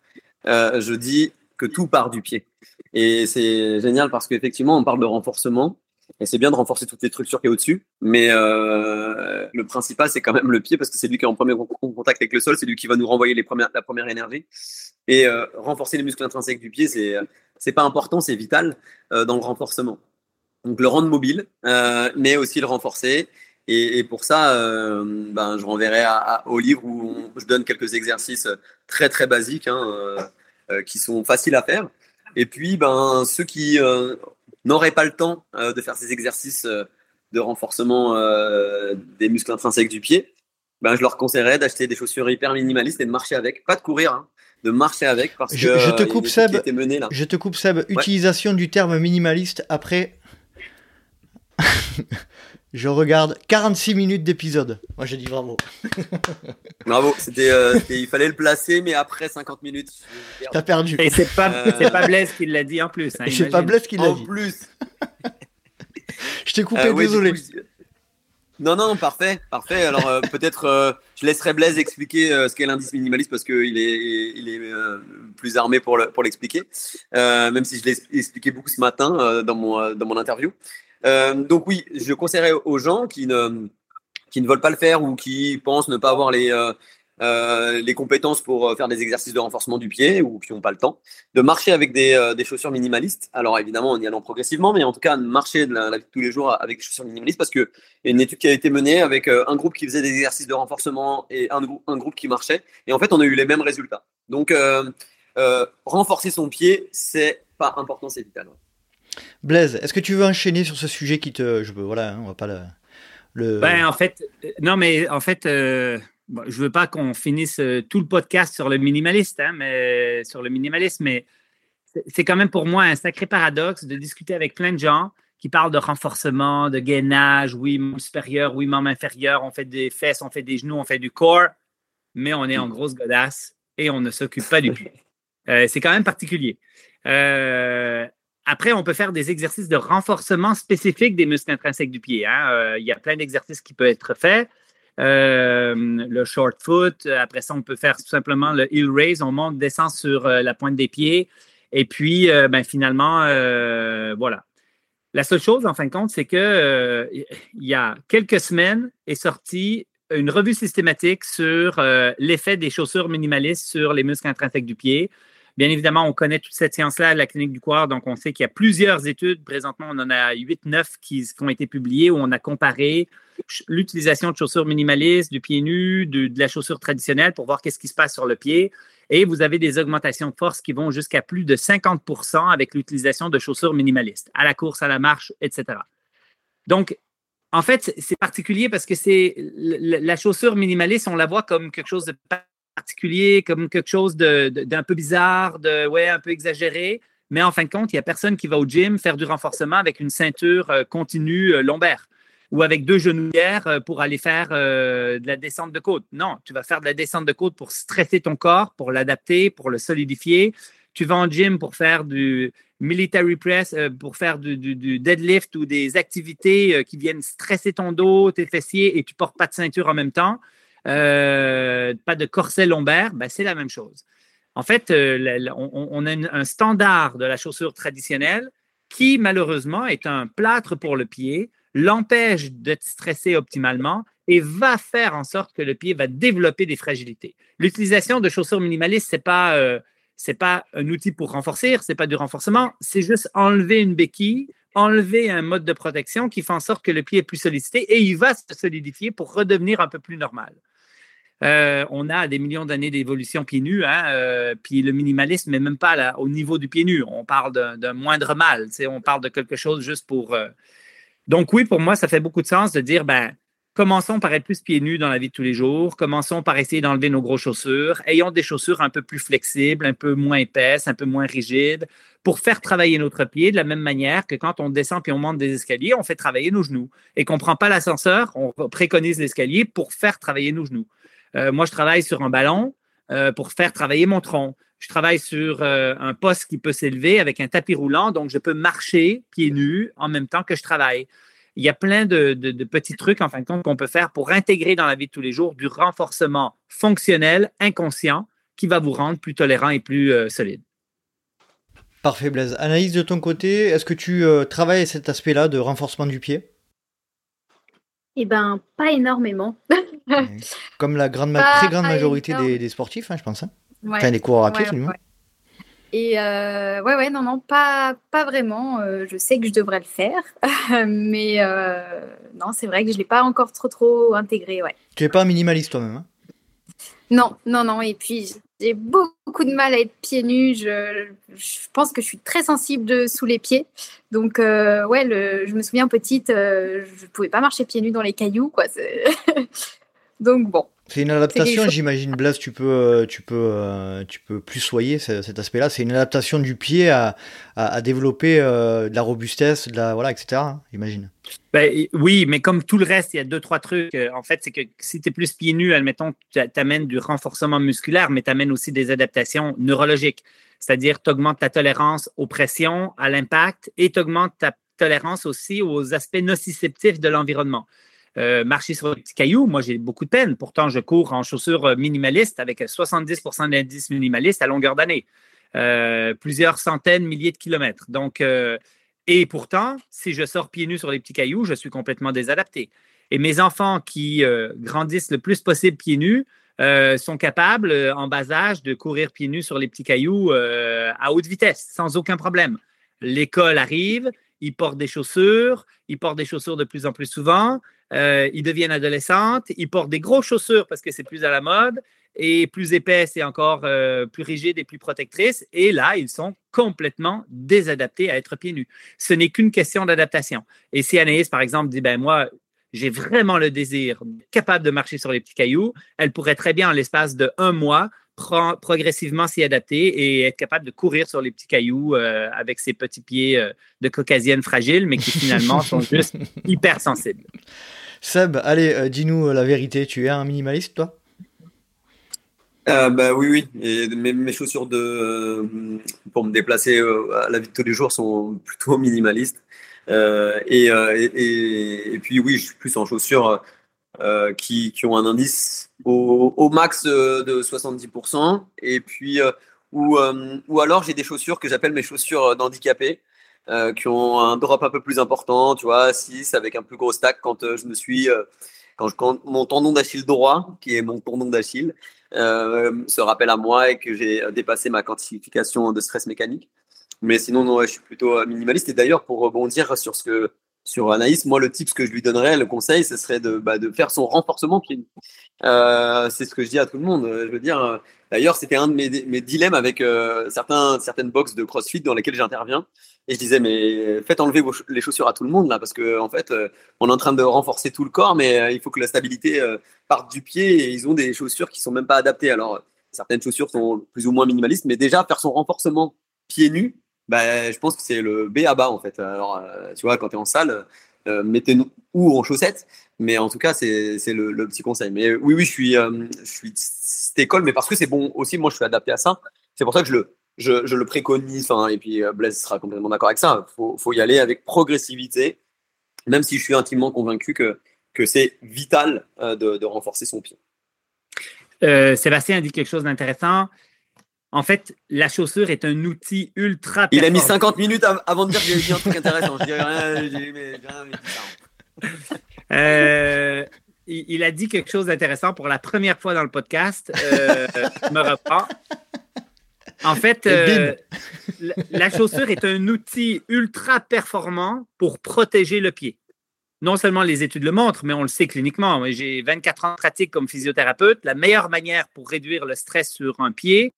[SPEAKER 3] je dis que tout part du pied. Et c'est génial parce qu'effectivement, on parle de renforcement. Et c'est bien de renforcer toutes les structures qui est au-dessus. Mais euh, le principal, c'est quand même le pied parce que c'est lui qui est en premier contact avec le sol. C'est lui qui va nous renvoyer la première énergie. Et euh, renforcer les muscles intrinsèques du pied, c'est c'est pas important, c'est vital euh, dans le renforcement. Donc le rendre mobile, mais aussi le renforcer. Et, pour ça, ben, je renverrai au livre où je donne quelques exercices très très basiques hein, qui sont faciles à faire et puis, ben, ceux qui n'auraient pas le temps euh, de faire ces exercices euh, de renforcement des muscles intrinsèques du pied, ben, je leur conseillerais d'acheter des chaussures hyper minimalistes et de marcher avec. Pas de courir, hein, de marcher avec. Parce
[SPEAKER 1] je,
[SPEAKER 3] que,
[SPEAKER 1] je te coupe, Seb. Je te coupe, Seb. Utilisation du terme minimaliste après. Je regarde 46 minutes d'épisode. Moi, je dis bravo.
[SPEAKER 3] bravo. C'était, euh, il fallait le placer, mais après 50 minutes.
[SPEAKER 1] T'as perdu.
[SPEAKER 2] Et c'est pas, euh, c'est pas Blaise qui l'a dit en plus. Hein,
[SPEAKER 1] c'est pas Blaise qui l'a dit.
[SPEAKER 3] En plus.
[SPEAKER 1] je t'ai coupé, euh, désolé.
[SPEAKER 3] non, non, parfait, parfait. Alors peut-être je laisserai Blaise expliquer ce qu'est l'indice minimaliste parce qu'il est, il est plus armé pour, le, pour l'expliquer. même si je l'ai expliqué beaucoup ce matin dans, mon, dans mon interview. Euh, donc oui, je conseillerais aux gens qui ne, qui ne veulent pas le faire ou qui pensent ne pas avoir les, euh, euh, les compétences pour faire des exercices de renforcement du pied ou qui n'ont pas le temps, de marcher avec des, des, chaussures minimalistes. Alors évidemment, en y allant progressivement, mais en tout cas, de marcher de la, tous les jours avec des chaussures minimalistes parce qu'il y a une étude qui a été menée avec un groupe qui faisait des exercices de renforcement et un, un groupe qui marchait. Et en fait, on a eu les mêmes résultats. Donc, renforcer son pied, c'est pas important, c'est vital.
[SPEAKER 1] Blaise, est-ce que tu veux enchaîner sur ce sujet qui te. Je, voilà, hein, on va pas le. le...
[SPEAKER 2] Ben, en fait, euh, non, mais en fait, euh, je veux pas qu'on finisse euh, tout le podcast sur le minimaliste, hein, mais sur le minimalisme, mais c'est quand même pour moi un sacré paradoxe de discuter avec plein de gens qui parlent de renforcement, de gainage, oui, membre supérieur, oui, membre inférieur, on fait des fesses, on fait des genoux, on fait du corps, mais on est en grosse godasse et on ne s'occupe pas du pied. c'est quand même particulier. Euh, après, on peut faire des exercices de renforcement spécifiques des muscles intrinsèques du pied. Hein. Euh, il y a plein d'exercices qui peuvent être faits. Euh, le short foot, après ça, on peut faire tout simplement le heel raise. On monte, descend sur euh, la pointe des pieds. Et puis, ben, finalement, voilà. La seule chose, en fin de compte, c'est que il y a quelques semaines est sortie une revue systématique sur l'effet des chaussures minimalistes sur les muscles intrinsèques du pied. Bien évidemment, on connaît toute cette science-là à la clinique du coureur, donc on sait qu'il y a plusieurs études. Présentement, on en a 8-9 qui, ont été publiées où on a comparé l'utilisation de chaussures minimalistes, du pied nu, de, la chaussure traditionnelle pour voir qu'est-ce qui se passe sur le pied. Et vous avez des augmentations de force qui vont jusqu'à plus de 50% avec l'utilisation de chaussures minimalistes, à la course, à la marche, etc. Donc, en fait, c'est particulier parce que c'est la chaussure minimaliste, on la voit comme quelque chose de particulier, comme quelque chose d'un peu bizarre, de ouais, un peu exagéré. Mais en fin de compte, il n'y a personne qui va au gym faire du renforcement avec une ceinture euh, continue euh, lombaire ou avec deux genouillères euh, pour aller faire de la descente de côte. Non, tu vas faire de la descente de côte pour stresser ton corps, pour l'adapter, pour le solidifier. Tu vas en gym pour faire du military press, pour faire du, deadlift ou des activités qui viennent stresser ton dos, tes fessiers et tu portes pas de ceinture en même temps. Euh, pas de corset lombaire, ben, c'est la même chose. En fait, euh, on, a un standard de la chaussure traditionnelle qui, malheureusement, est un plâtre pour le pied, l'empêche d'être stressé optimalement et va faire en sorte que le pied va développer des fragilités. L'utilisation de chaussures minimalistes, ce n'est pas, euh, pas un outil pour renforcer, ce n'est pas du renforcement, c'est juste enlever une béquille, enlever un mode de protection qui fait en sorte que le pied est plus sollicité et il va se solidifier pour redevenir un peu plus normal. Euh, on a des millions d'années d'évolution pieds nus, hein, euh, puis le minimalisme n'est même pas au niveau du pied nu. On parle d'un moindre mal, on parle de quelque chose juste pour. Euh, donc, oui, pour moi, ça fait beaucoup de sens de dire ben, commençons par être plus pieds nus dans la vie de tous les jours. Commençons par essayer d'enlever nos grosses chaussures. Ayons des chaussures un peu plus flexibles, un peu moins épaisses, un peu moins rigides pour faire travailler notre pied de la même manière que quand on descend puis on monte des escaliers, on fait travailler nos genoux. Et qu'on ne prend pas l'ascenseur, on préconise l'escalier pour faire travailler nos genoux. Euh, moi, je travaille sur un ballon euh, pour faire travailler mon tronc. Je travaille sur euh, un poste qui peut s'élever avec un tapis roulant, donc je peux marcher pieds nus en même temps que je travaille il y a plein de, petits trucs, en fin de compte, qu'on peut faire pour intégrer dans la vie de tous les jours du renforcement fonctionnel, inconscient, qui va vous rendre plus tolérant et plus solide.
[SPEAKER 1] Parfait, Blaise. Anaïs, de ton côté, est-ce que tu travailles cet aspect-là de renforcement du pied?
[SPEAKER 4] Eh bien, pas énormément.
[SPEAKER 1] Comme la grande, très grande majorité des, sportifs, hein, je pense. Hein. Enfin, des coureurs à pied,
[SPEAKER 4] et euh, ouais, ouais, non, non, pas, pas vraiment. Euh, je sais que je devrais le faire, mais euh, non, c'est vrai que je ne l'ai pas encore trop, trop intégré, ouais.
[SPEAKER 1] Tu n'es pas un minimaliste toi-même hein
[SPEAKER 4] Non, non, non. Et puis, j'ai beaucoup de mal à être pieds nus. Je, pense que je suis très sensible de, sous les pieds. Donc, ouais, le, je me souviens petite, je ne pouvais pas marcher pieds nus dans les cailloux, quoi. Donc, bon.
[SPEAKER 1] C'est une adaptation, j'imagine, Blas, tu peux, euh, tu peux, euh, tu peux plus soyer cet aspect-là. C'est une adaptation du pied à, à, développer euh, de la robustesse, de la, voilà, etc. Hein, j'imagine.
[SPEAKER 2] Ben, oui, mais comme tout le reste, il y a deux, trois trucs. En fait, c'est que si tu es plus pieds nus, admettons, tu amènes du renforcement musculaire, mais tu amènes aussi des adaptations neurologiques. C'est-à-dire, tu augmentes ta tolérance aux pressions, à l'impact et tu augmentes ta tolérance aussi aux aspects nociceptifs de l'environnement. Euh, marcher sur des petits cailloux, moi, j'ai beaucoup de peine. Pourtant, je cours en chaussures euh, minimalistes avec 70% d'indice minimaliste à longueur d'année. Euh, plusieurs centaines, milliers de kilomètres. Donc, et pourtant, si je sors pieds nus sur les petits cailloux, je suis complètement désadapté. Et mes enfants qui grandissent le plus possible pieds nus sont capables, en bas âge, de courir pieds nus sur les petits cailloux à haute vitesse, sans aucun problème. L'école arrive, ils portent des chaussures, ils portent des chaussures de plus en plus souvent, euh, ils deviennent adolescentes, ils portent des grosses chaussures parce que c'est plus à la mode et plus épaisses et encore euh, plus rigides et plus protectrices. Et là, ils sont complètement désadaptés à être pieds nus. Ce n'est qu'une question d'adaptation. Et si Anaïs, par exemple, dit, ben moi, j'ai vraiment le désir capable de marcher sur les petits cailloux, elle pourrait très bien, en l'espace de un mois, progressivement s'y adapter et être capable de courir sur les petits cailloux euh, avec ses petits pieds de caucasienne fragiles, mais qui finalement sont juste hyper sensibles.
[SPEAKER 1] Seb, allez, euh, dis-nous euh, la vérité. Tu es un minimaliste, toi?
[SPEAKER 3] Euh, bah, oui, oui. Et mes, chaussures de, pour me déplacer à la vie de tous les jours sont plutôt minimalistes. et, et, puis, oui, je suis plus en chaussures qui, qui, ont un indice au, max de 70%. Et puis, ou, ou alors j'ai des chaussures que j'appelle mes chaussures d'handicapés. Euh, qui ont un drop un peu plus important, tu vois, 6 avec un plus gros stack quand euh, je me suis, euh, quand, je, quand, mon tendon d'Achille droit, qui est mon tendon d'Achille, se rappelle à moi et que j'ai dépassé ma quantification de stress mécanique. Mais sinon, non, je suis plutôt minimaliste. Et d'ailleurs, pour rebondir sur ce que sur Anaïs, moi, le tip que je lui donnerais, le conseil, ce serait de, bah, de faire son renforcement pied. Euh, c'est ce que je dis à tout le monde. Je veux dire, d'ailleurs, c'était un de mes, mes dilemmes avec certains, certaines boxes de CrossFit dans lesquelles j'interviens. Et je disais, mais faites enlever les chaussures à tout le monde, là, parce qu'en en fait, euh, on est en train de renforcer tout le corps, mais euh, il faut que la stabilité euh, parte du pied et ils ont des chaussures qui sont même pas adaptées. Alors, certaines chaussures sont plus ou moins minimalistes, mais déjà, faire son renforcement pieds nus, bah, je pense que c'est le B à bas, en fait. Alors, tu vois, quand tu es en salle, mettez-nous ou en chaussettes, mais en tout cas, c'est le, le, petit conseil. Mais oui, oui, je suis, je suis cette mais parce que c'est bon aussi, moi, je suis adapté à ça. C'est pour ça que je le, je, le préconise, hein, et puis euh, Blaise sera complètement d'accord avec ça. Il faut, y aller avec progressivité, même si je suis intimement convaincu que, que c'est vital euh, de, renforcer son pied.
[SPEAKER 2] Euh, Sébastien a dit quelque chose d'intéressant. En fait, la chaussure est un outil ultra.
[SPEAKER 3] Il a mis 50 minutes avant de dire que j'ai dit un truc intéressant. Je rien, j'ai
[SPEAKER 2] rien il, a dit quelque chose d'intéressant pour la première fois dans le podcast. je me reprends. En fait, euh, la chaussure est un outil ultra performant pour protéger le pied. Non seulement les études le montrent, mais on le sait cliniquement. J'ai 24 ans de pratique comme physiothérapeute. La meilleure manière pour réduire le stress sur un pied,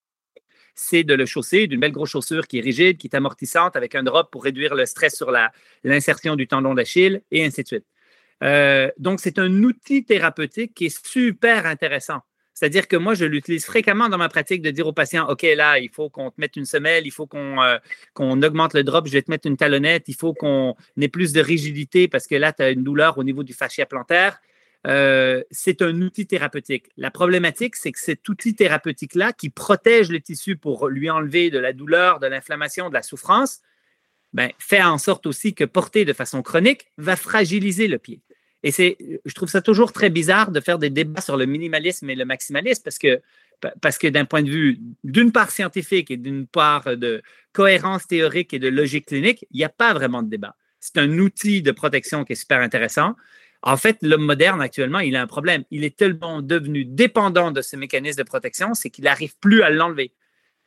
[SPEAKER 2] c'est de le chausser d'une belle grosse chaussure qui est rigide, qui est amortissante, avec un drop pour réduire le stress sur l'insertion du tendon d'Achille, et ainsi de suite. donc, c'est un outil thérapeutique qui est super intéressant. C'est-à-dire que moi, je l'utilise fréquemment dans ma pratique de dire aux patients, OK, là, il faut qu'on te mette une semelle, il faut qu'on qu'on augmente le drop, je vais te mettre une talonnette, il faut qu'on ait plus de rigidité parce que là, tu as une douleur au niveau du fascia plantaire. Euh, c'est un outil thérapeutique. La problématique, c'est que cet outil thérapeutique-là, qui protège le tissu pour lui enlever de la douleur, de l'inflammation, de la souffrance, ben, fait en sorte aussi que porter de façon chronique va fragiliser le pied. Et c'est, je trouve ça toujours très bizarre de faire des débats sur le minimalisme et le maximalisme parce que, parce que d'un point de vue, d'une part scientifique et d'une part de cohérence théorique et de logique clinique, il n'y a pas vraiment de débat. C'est un outil de protection qui est super intéressant. En fait, l'homme moderne actuellement, il a un problème. Il est tellement devenu dépendant de ce mécanisme de protection, c'est qu'il n'arrive plus à l'enlever.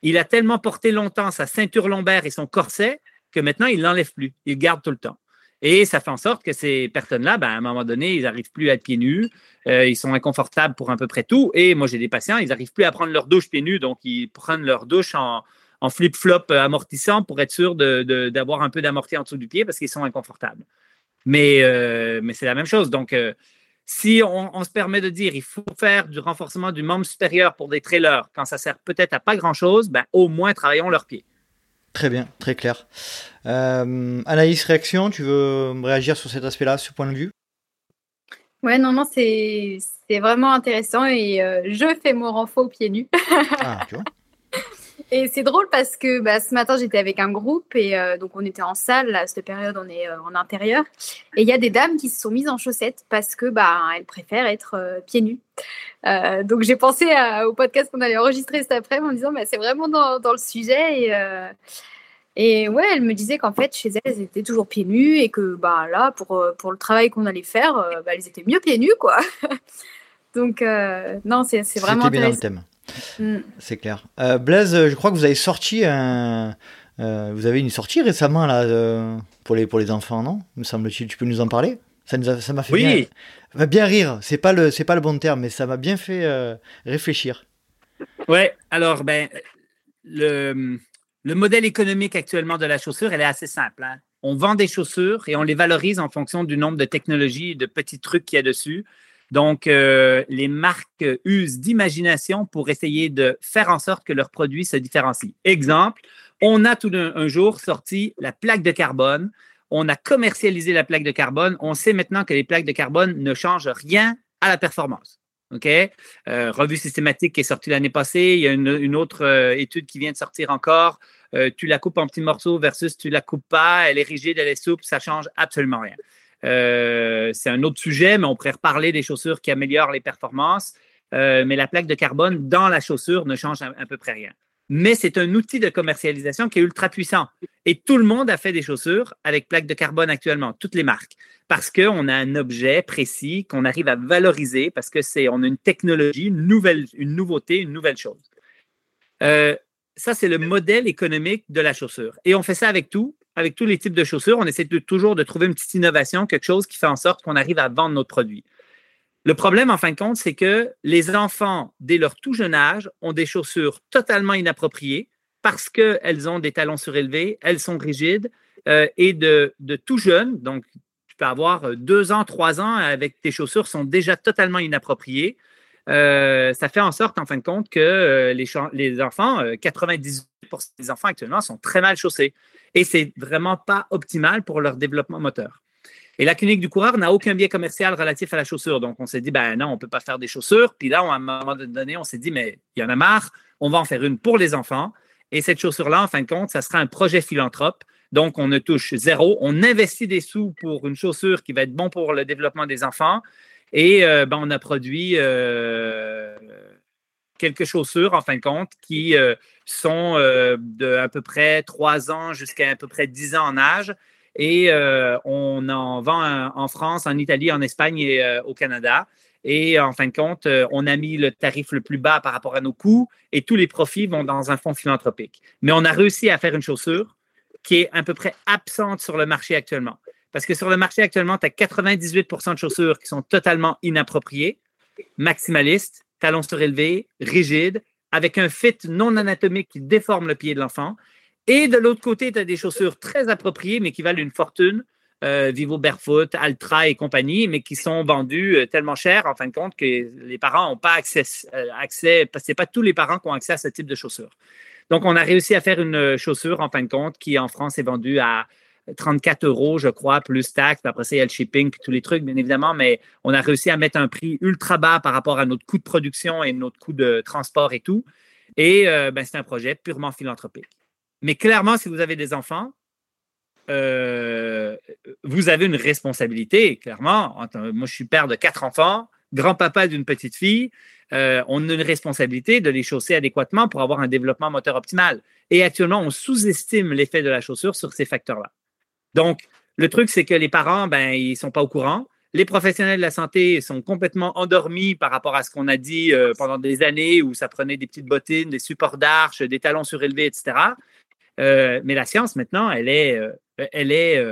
[SPEAKER 2] Il a tellement porté longtemps sa ceinture lombaire et son corset que maintenant, il ne l'enlève plus. Il garde tout le temps. Et ça fait en sorte que ces personnes-là, ben, à un moment donné, ils n'arrivent plus à être pieds nus. Euh, ils sont inconfortables pour à peu près tout. Et moi, j'ai des patients, ils n'arrivent plus à prendre leur douche pieds nus. Donc, ils prennent leur douche en, flip-flop amortissant pour être sûr d'avoir un peu d'amorti en dessous du pied parce qu'ils sont inconfortables. Mais, euh, mais c'est la même chose. Donc, euh, si on, se permet de dire il faut faire du renforcement du membre supérieur pour des trailers, quand ça sert peut-être à pas grand-chose, ben, au moins travaillons leurs pieds.
[SPEAKER 1] Très bien, très clair. Euh, Anaïs, réaction, tu veux réagir sur cet aspect-là, ce point de vue?
[SPEAKER 4] Ouais, non, non, c'est vraiment intéressant et euh, je fais mon renfort aux pieds nus. ah, tu vois et c'est drôle parce que bah, ce matin, j'étais avec un groupe et euh, donc on était en salle. À cette période, on est euh, en intérieur. Et il y a des dames qui se sont mises en chaussettes parce que bah, elles préfèrent être euh, pieds nus. donc j'ai pensé au podcast qu'on allait enregistrer cet après-midi en disant bah, c'est vraiment dans, dans, le sujet. Et, et ouais, elle me disait qu'en fait, chez elles, elles étaient toujours pieds nus et que bah, là, pour, pour le travail qu'on allait faire, bah, elles étaient mieux pieds nus. quoi. donc non, c'est vraiment
[SPEAKER 1] intéressant. Bien dans le thème. Mm. C'est clair. Euh, Blaise, je crois que vous avez sorti un. Euh, vous avez une sortie récemment là pour les pour les enfants, non? Me semble-t-il. Tu peux nous en parler? Ça nous ça m'a fait
[SPEAKER 2] oui.
[SPEAKER 1] bien, bien rire. C'est pas le c'est pas le bon terme, mais ça m'a bien fait euh, réfléchir.
[SPEAKER 2] Ouais. Alors ben le le modèle économique actuellement de la chaussure, elle est assez simple. Hein. On vend des chaussures et on les valorise en fonction du nombre de technologies et de petits trucs qu'il y a dessus. Donc, euh, les marques usent d'imagination pour essayer de faire en sorte que leurs produits se différencient. Exemple, on a tout un, jour sorti la plaque de carbone. On a commercialisé la plaque de carbone. On sait maintenant que les plaques de carbone ne changent rien à la performance. OK? Euh, revue systématique qui est sortie l'année passée. Il y a une, autre euh, étude qui vient de sortir encore. tu la coupes en petits morceaux versus tu la coupes pas. Elle est rigide, elle est souple. Ça change absolument rien. Euh, c'est un autre sujet, mais on pourrait reparler des chaussures qui améliorent les performances. Euh, mais la plaque de carbone dans la chaussure ne change à, peu près rien. Mais c'est un outil de commercialisation qui est ultra puissant. Et tout le monde a fait des chaussures avec plaque de carbone actuellement, toutes les marques, parce qu'on a un objet précis qu'on arrive à valoriser, parce que c'est on a une technologie, une nouvelle, une nouveauté, une nouvelle chose. Euh, ça, c'est le modèle économique de la chaussure. Et on fait ça avec tout avec tous les types de chaussures, on essaie toujours de trouver une petite innovation, quelque chose qui fait en sorte qu'on arrive à vendre notre produit. Le problème, en fin de compte, c'est que les enfants, dès leur tout jeune âge, ont des chaussures totalement inappropriées parce qu'elles ont des talons surélevés, elles sont rigides euh, et de, tout jeune, donc tu peux avoir euh, deux ans, trois ans avec tes chaussures sont déjà totalement inappropriées. Euh, ça fait en sorte, en fin de compte, que les, les enfants, 98% des enfants actuellement sont très mal chaussés et c'est vraiment pas optimal pour leur développement moteur. Et la clinique du coureur n'a aucun biais commercial relatif à la chaussure. Donc, on s'est dit, ben non, on ne peut pas faire des chaussures. Puis là, à un moment donné, on s'est dit, mais il y en a marre, on va en faire une pour les enfants. Et cette chaussure-là, en fin de compte, ça sera un projet philanthrope. Donc, on ne touche zéro. On investit des sous pour une chaussure qui va être bon pour le développement des enfants. Et euh, ben, on a produit euh, quelques chaussures, en fin de compte, qui euh, sont euh, de à peu près 3 ans jusqu'à à peu près 10 ans en âge. Et euh, on en vend en France, en Italie, en Espagne et au Canada. Et en fin de compte, on a mis le tarif le plus bas par rapport à nos coûts et tous les profits vont dans un fonds philanthropique. Mais on a réussi à faire une chaussure qui est à peu près absente sur le marché actuellement. Parce que sur le marché actuellement, tu as 98% de chaussures qui sont totalement inappropriées, maximalistes, talons surélevés, rigides, avec un fit non anatomique qui déforme le pied de l'enfant. Et de l'autre côté, tu as des chaussures très appropriées, mais qui valent une fortune, Vivo Barefoot, Altra et compagnie, mais qui sont vendus tellement cher, en fin de compte, que les parents n'ont pas accès, accès parce que ce pas tous les parents qui ont accès à ce type de chaussures. Donc, on a réussi à faire une chaussure, en fin de compte, qui en France est vendue à 34 euros, je crois, plus taxes. Après ça, il y a le shipping puis tous les trucs, bien évidemment, mais on a réussi à mettre un prix ultra bas par rapport à notre coût de production et notre coût de transport et tout. Et euh, ben, c'est un projet purement philanthropique. Mais clairement, si vous avez des enfants, euh, vous avez une responsabilité, clairement. Moi, je suis père de quatre enfants, grand-papa d'une petite fille. Euh, on a une responsabilité de les chausser adéquatement pour avoir un développement moteur optimal. Et actuellement, on sous-estime l'effet de la chaussure sur ces facteurs-là. Donc, le truc, c'est que les parents, ben, ils sont pas au courant. Les professionnels de la santé sont complètement endormis par rapport à ce qu'on a dit euh, pendant des années où ça prenait des petites bottines, des supports d'arche, des talons surélevés, etc. Euh, mais la science, maintenant, elle est, euh, elle est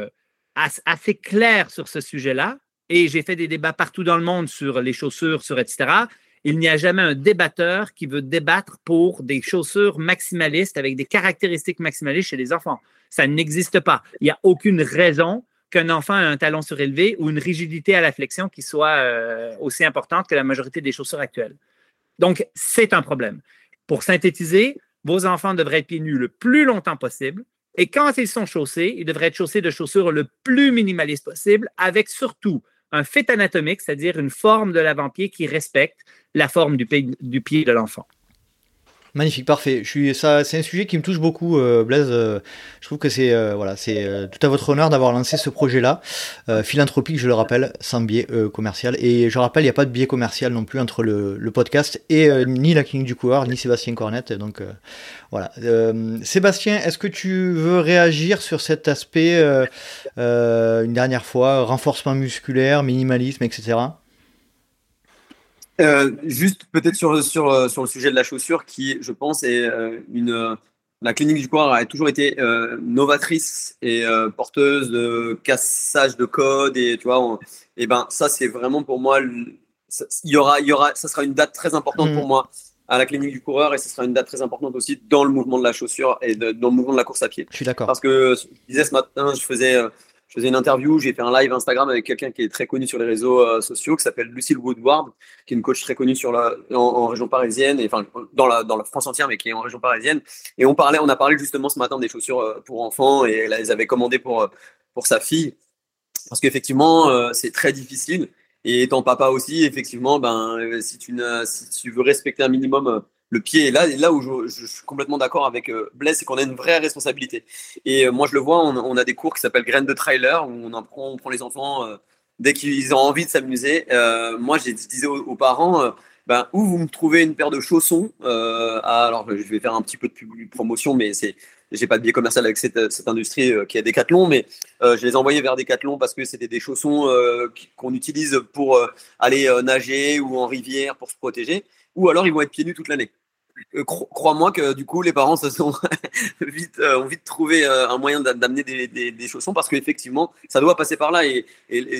[SPEAKER 2] assez claire sur ce sujet-là. Et j'ai fait des débats partout dans le monde sur les chaussures, sur etc. Il n'y a jamais un débatteur qui veut débattre pour des chaussures maximalistes avec des caractéristiques maximalistes chez les enfants. Ça n'existe pas. Il n'y a aucune raison qu'un enfant ait un talon surélevé ou une rigidité à la flexion qui soit euh, aussi importante que la majorité des chaussures actuelles. Donc, c'est un problème. Pour synthétiser, vos enfants devraient être pieds nus le plus longtemps possible. Et quand ils sont chaussés, ils devraient être chaussés de chaussures le plus minimaliste possible, avec surtout un fit anatomique, c'est-à-dire une forme de l'avant-pied qui respecte la forme du pied de l'enfant.
[SPEAKER 1] Magnifique, parfait. Je suis, ça, c'est un sujet qui me touche beaucoup, euh, Blaise. Euh, je trouve que c'est, euh, voilà, c'est tout à votre honneur d'avoir lancé ce projet-là, philanthropique, je le rappelle, sans biais commercial. Et je rappelle, il n'y a pas de biais commercial non plus entre le, podcast et ni la clinique du coureur, ni Sébastien Cornette. Donc voilà. Sébastien, est-ce que tu veux réagir sur cet aspect une dernière fois, renforcement musculaire, minimalisme, etc.
[SPEAKER 3] Euh, juste peut-être sur, sur, euh, sur le sujet de la chaussure, qui, je pense, est euh, une. La clinique du coureur a toujours été novatrice et porteuse de cassage de code et tu vois, et ben ça c'est vraiment pour moi, il y aura, il y aura, ça sera une date très importante pour mmh. moi à la clinique du coureur et ce sera une date très importante aussi dans le mouvement de la chaussure et dans le mouvement de la course à pied.
[SPEAKER 1] Je suis d'accord.
[SPEAKER 3] Parce que je disais ce matin, je faisais je faisais une interview, j'ai fait un live Instagram avec quelqu'un qui est très connu sur les réseaux euh, sociaux, qui s'appelle Lucille Woodward, qui est une coach très connue sur la, en, région parisienne, et, enfin dans la, dans la France entière, mais qui est en région parisienne. Et on parlait, on a parlé justement ce matin des chaussures euh, pour enfants, et elle les avait commandées pour, euh, pour sa fille, parce qu'effectivement, c'est très difficile. Et étant papa aussi, effectivement, ben, si tu, ne, si tu veux respecter un minimum le pied. Et là, là où je, suis complètement d'accord avec euh, Blaise, c'est qu'on a une vraie responsabilité. Et euh, moi, je le vois, on, a des cours qui s'appellent Graines de Trailer, où on, apprend, on prend les enfants euh, dès qu'ils ont envie de s'amuser. moi, je disais aux, parents, ben, où vous me trouvez une paire de chaussons. alors, je vais faire un petit peu de promotion, mais c'est j'ai pas de biais commercial avec cette, industrie qui a Decathlon, mais je les ai envoyés vers Decathlon parce que c'était des chaussons qu'on utilise pour aller nager ou en rivière pour se protéger, ou alors ils vont être pieds nus toute l'année. Euh, crois-moi que du coup, les parents se sont vite, euh, ont vite trouvé euh, un moyen d'amener des, chaussons parce qu'effectivement, ça doit passer par là. Et,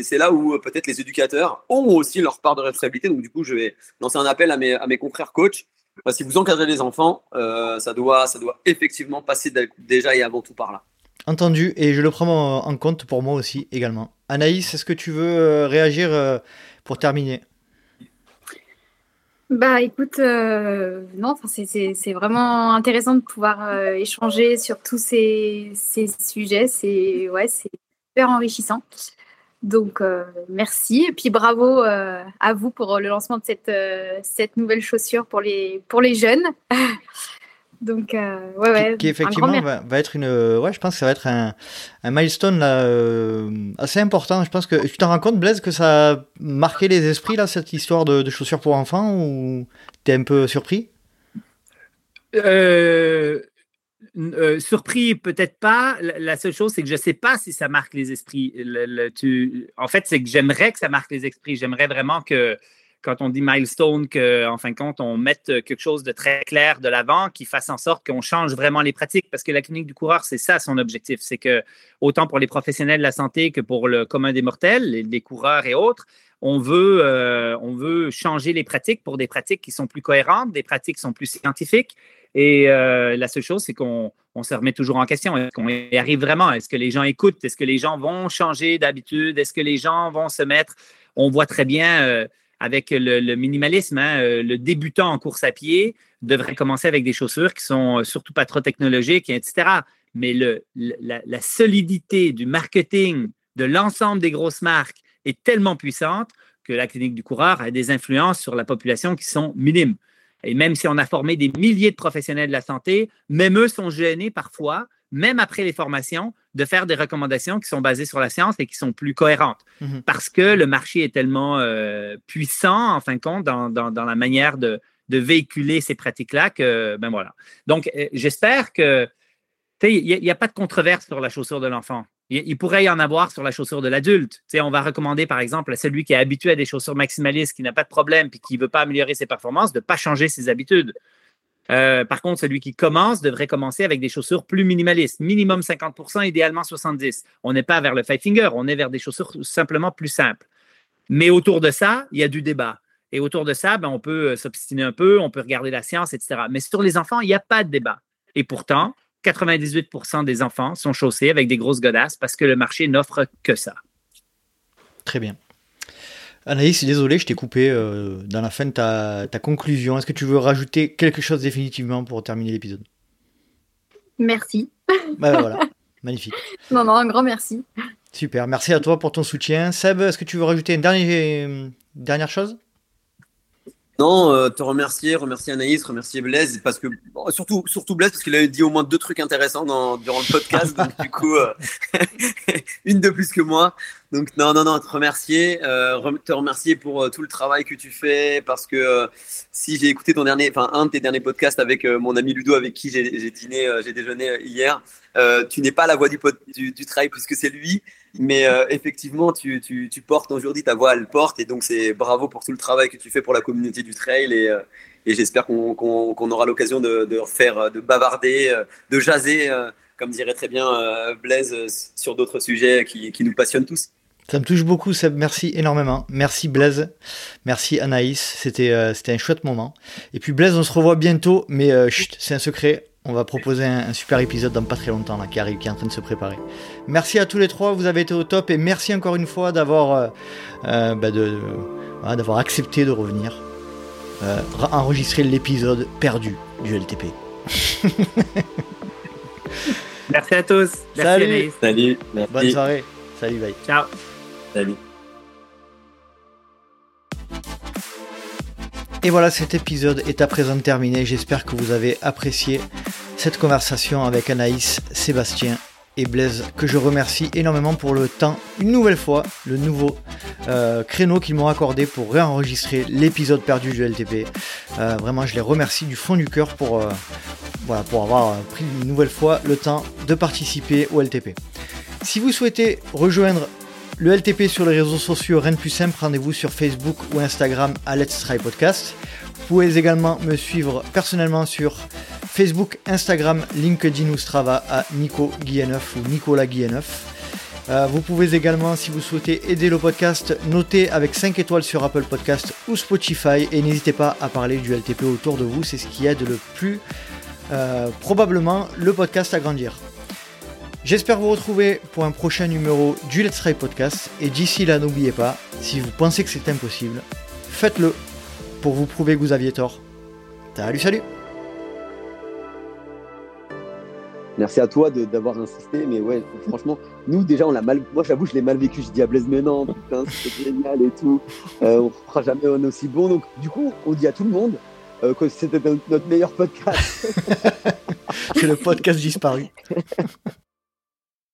[SPEAKER 3] c'est là où peut-être les éducateurs ont aussi leur part de responsabilité. Donc, du coup, je vais lancer un appel à mes, à mes confrères coachs. si vous encadrez les enfants, ça, doit, ça doit effectivement passer déjà et avant tout par là.
[SPEAKER 1] Entendu, et je le prends en compte pour moi aussi également. Anaïs, est-ce que tu veux réagir pour terminer?
[SPEAKER 4] Bah écoute, euh, non, c'est vraiment intéressant de pouvoir euh, échanger sur tous ces, sujets. C'est ouais, super enrichissant. Donc euh, merci et puis bravo à vous pour le lancement de cette, nouvelle chaussure pour les jeunes. Donc, euh, ouais, ouais.
[SPEAKER 1] Qui, effectivement va, va, être une. Ouais, je pense que ça va être un, un milestone là, euh, assez important. Je pense que tu t'en rends compte, Blaise, que ça a marqué les esprits, là, cette histoire de, de chaussures pour enfants, ou t'es un peu surpris?
[SPEAKER 2] Euh, surpris, peut-être pas. La, seule chose, c'est que je ne sais pas si ça marque les esprits. Le, tu... En fait, c'est que j'aimerais que ça marque les esprits. J'aimerais vraiment que quand on dit milestone, qu'en fin de compte, on mette quelque chose de très clair de l'avant qui fasse en sorte qu'on change vraiment les pratiques. Parce que la clinique du coureur, c'est ça son objectif. C'est que, autant pour les professionnels de la santé que pour le commun des mortels, les, coureurs et autres, on veut, euh, on veut changer les pratiques pour des pratiques qui sont plus cohérentes, des pratiques qui sont plus scientifiques. Et euh, la seule chose, c'est qu'on on se remet toujours en question. Est-ce qu'on y arrive vraiment? Est-ce que les gens écoutent? Est-ce que les gens vont changer d'habitude? Est-ce que les gens vont se mettre? On voit très bien euh, avec le, minimalisme, hein, euh, le débutant en course à pied devrait commencer avec des chaussures qui sont surtout pas trop technologiques, etc. Mais la solidité du marketing de l'ensemble des grosses marques est tellement puissante que la clinique du coureur a des influences sur la population qui sont minimes. Et même si on a formé des milliers de professionnels de la santé, même eux sont gênés parfois, même après les formations, de faire des recommandations qui sont basées sur la science et qui sont plus cohérentes. Mhm. Parce que le marché est tellement euh, puissant, en fin de compte, dans, la manière de, véhiculer ces pratiques-là que, ben voilà. Donc, euh, j'espère que, il n'y a, pas de controverse sur la chaussure de l'enfant. Il, pourrait y en avoir sur la chaussure de l'adulte. on va recommander, par exemple, à celui qui est habitué à des chaussures maximalistes, qui n'a pas de problème, puis qui ne veut pas améliorer ses performances, de ne pas changer ses habitudes. Euh, par contre, celui qui commence devrait commencer avec des chaussures plus minimalistes, minimum 50%, idéalement 70%. On n'est pas vers le five finger, on est vers des chaussures simplement plus simples. Mais autour de ça, il y a du débat. Et autour de ça, ben, on peut euh, s'obstiner un peu, on peut regarder la science, etc. Mais sur les enfants, il n'y a pas de débat. Et pourtant, 98% des enfants sont chaussés avec des grosses godasses parce que le marché n'offre que ça.
[SPEAKER 1] Très bien. Anaïs, désolé, je t'ai coupé euh, dans la fin de ta, conclusion. Est-ce que tu veux rajouter quelque chose définitivement pour terminer l'épisode?
[SPEAKER 4] Merci.
[SPEAKER 1] Bah, voilà, magnifique.
[SPEAKER 4] Non, non, un grand merci.
[SPEAKER 1] Super, merci à toi pour ton soutien. Seb, est-ce que tu veux rajouter une dernière, dernière chose?
[SPEAKER 3] Non, euh, te remercier, remercier Anaïs, remercier Blaise, parce que surtout, surtout Blaise, parce qu'il a dit au moins deux trucs intéressants dans, durant le podcast, donc du coup, euh, une de plus que moi. Donc non, non, non, te remercier, euh, te remercier pour tout le travail que tu fais, parce que si j'ai écouté ton dernier, enfin un de tes derniers podcasts avec mon ami Ludo, avec qui j'ai dîné, j'ai déjeuné hier, tu n'es pas la voix du, du, du travail puisque c'est lui, mais euh, effectivement, tu, tu, tu portes aujourd'hui ta voix, elle porte. Et donc, c'est bravo pour tout le travail que tu fais pour la communauté du trail. Et, euh, j'espère qu'on aura l'occasion de, de faire, de bavarder, euh, de jaser, comme dirait très bien Blaise, sur d'autres sujets qui, nous passionnent tous.
[SPEAKER 1] Ça me touche beaucoup, Seb. Merci énormément. Merci Blaise. Merci Anaïs. C'était un chouette moment. Et puis Blaise, on se revoit bientôt, mais c'est un secret on va proposer un, super épisode dans pas très longtemps là, qui arrive, qui est en train de se préparer. Merci à tous les trois, vous avez été au top et merci encore une fois d'avoir euh, euh, bah, d'avoir accepté de revenir euh, enregistrer l'épisode perdu du LTP.
[SPEAKER 2] merci à tous.
[SPEAKER 1] Salut.
[SPEAKER 3] Salut.
[SPEAKER 1] Bonne soirée. Salut, bye.
[SPEAKER 2] Ciao.
[SPEAKER 3] Salut.
[SPEAKER 1] Et voilà, cet épisode est à présent terminé. J'espère que vous avez apprécié cette conversation avec Anaïs, Sébastien et Blaise, que je remercie énormément pour le temps, une nouvelle fois, le nouveau euh, créneau qu'ils m'ont accordé pour réenregistrer l'épisode perdu du LTP. Euh, vraiment, je les remercie du fond du cœur pour, euh, voilà, pour avoir pris une nouvelle fois le temps de participer au LTP. Si vous souhaitez rejoindre le LTP sur les réseaux sociaux, rien de plus simple, rendez-vous sur Facebook ou Instagram à Let's Try Podcast. Vous pouvez également me suivre personnellement sur Facebook, Instagram, LinkedIn ou Strava à Nico Guilleneuf ou Nicolas Guilleneuf. Euh, vous pouvez également, si vous souhaitez aider le podcast, noter avec 5 étoiles sur Apple Podcast ou Spotify et n'hésitez pas à parler du LTP autour de vous, c'est ce qui aide le plus euh, probablement le podcast à grandir. J'espère vous retrouver pour un prochain numéro du Let's Try Podcast. Et d'ici là, n'oubliez pas, si vous pensez que c'est impossible, faites-le pour vous prouver que vous aviez tort. Salut, salut
[SPEAKER 3] Merci à toi d'avoir insisté, mais ouais, franchement, nous déjà, on l'a mal. Moi, j'avoue, je l'ai mal vécu. Je dis à Blaise, mais non, putain, c'est génial et tout. Euh, on fera jamais un aussi bon. Donc, du coup, on dit à tout le monde euh, que c'était notre meilleur podcast.
[SPEAKER 1] c'est le podcast disparu.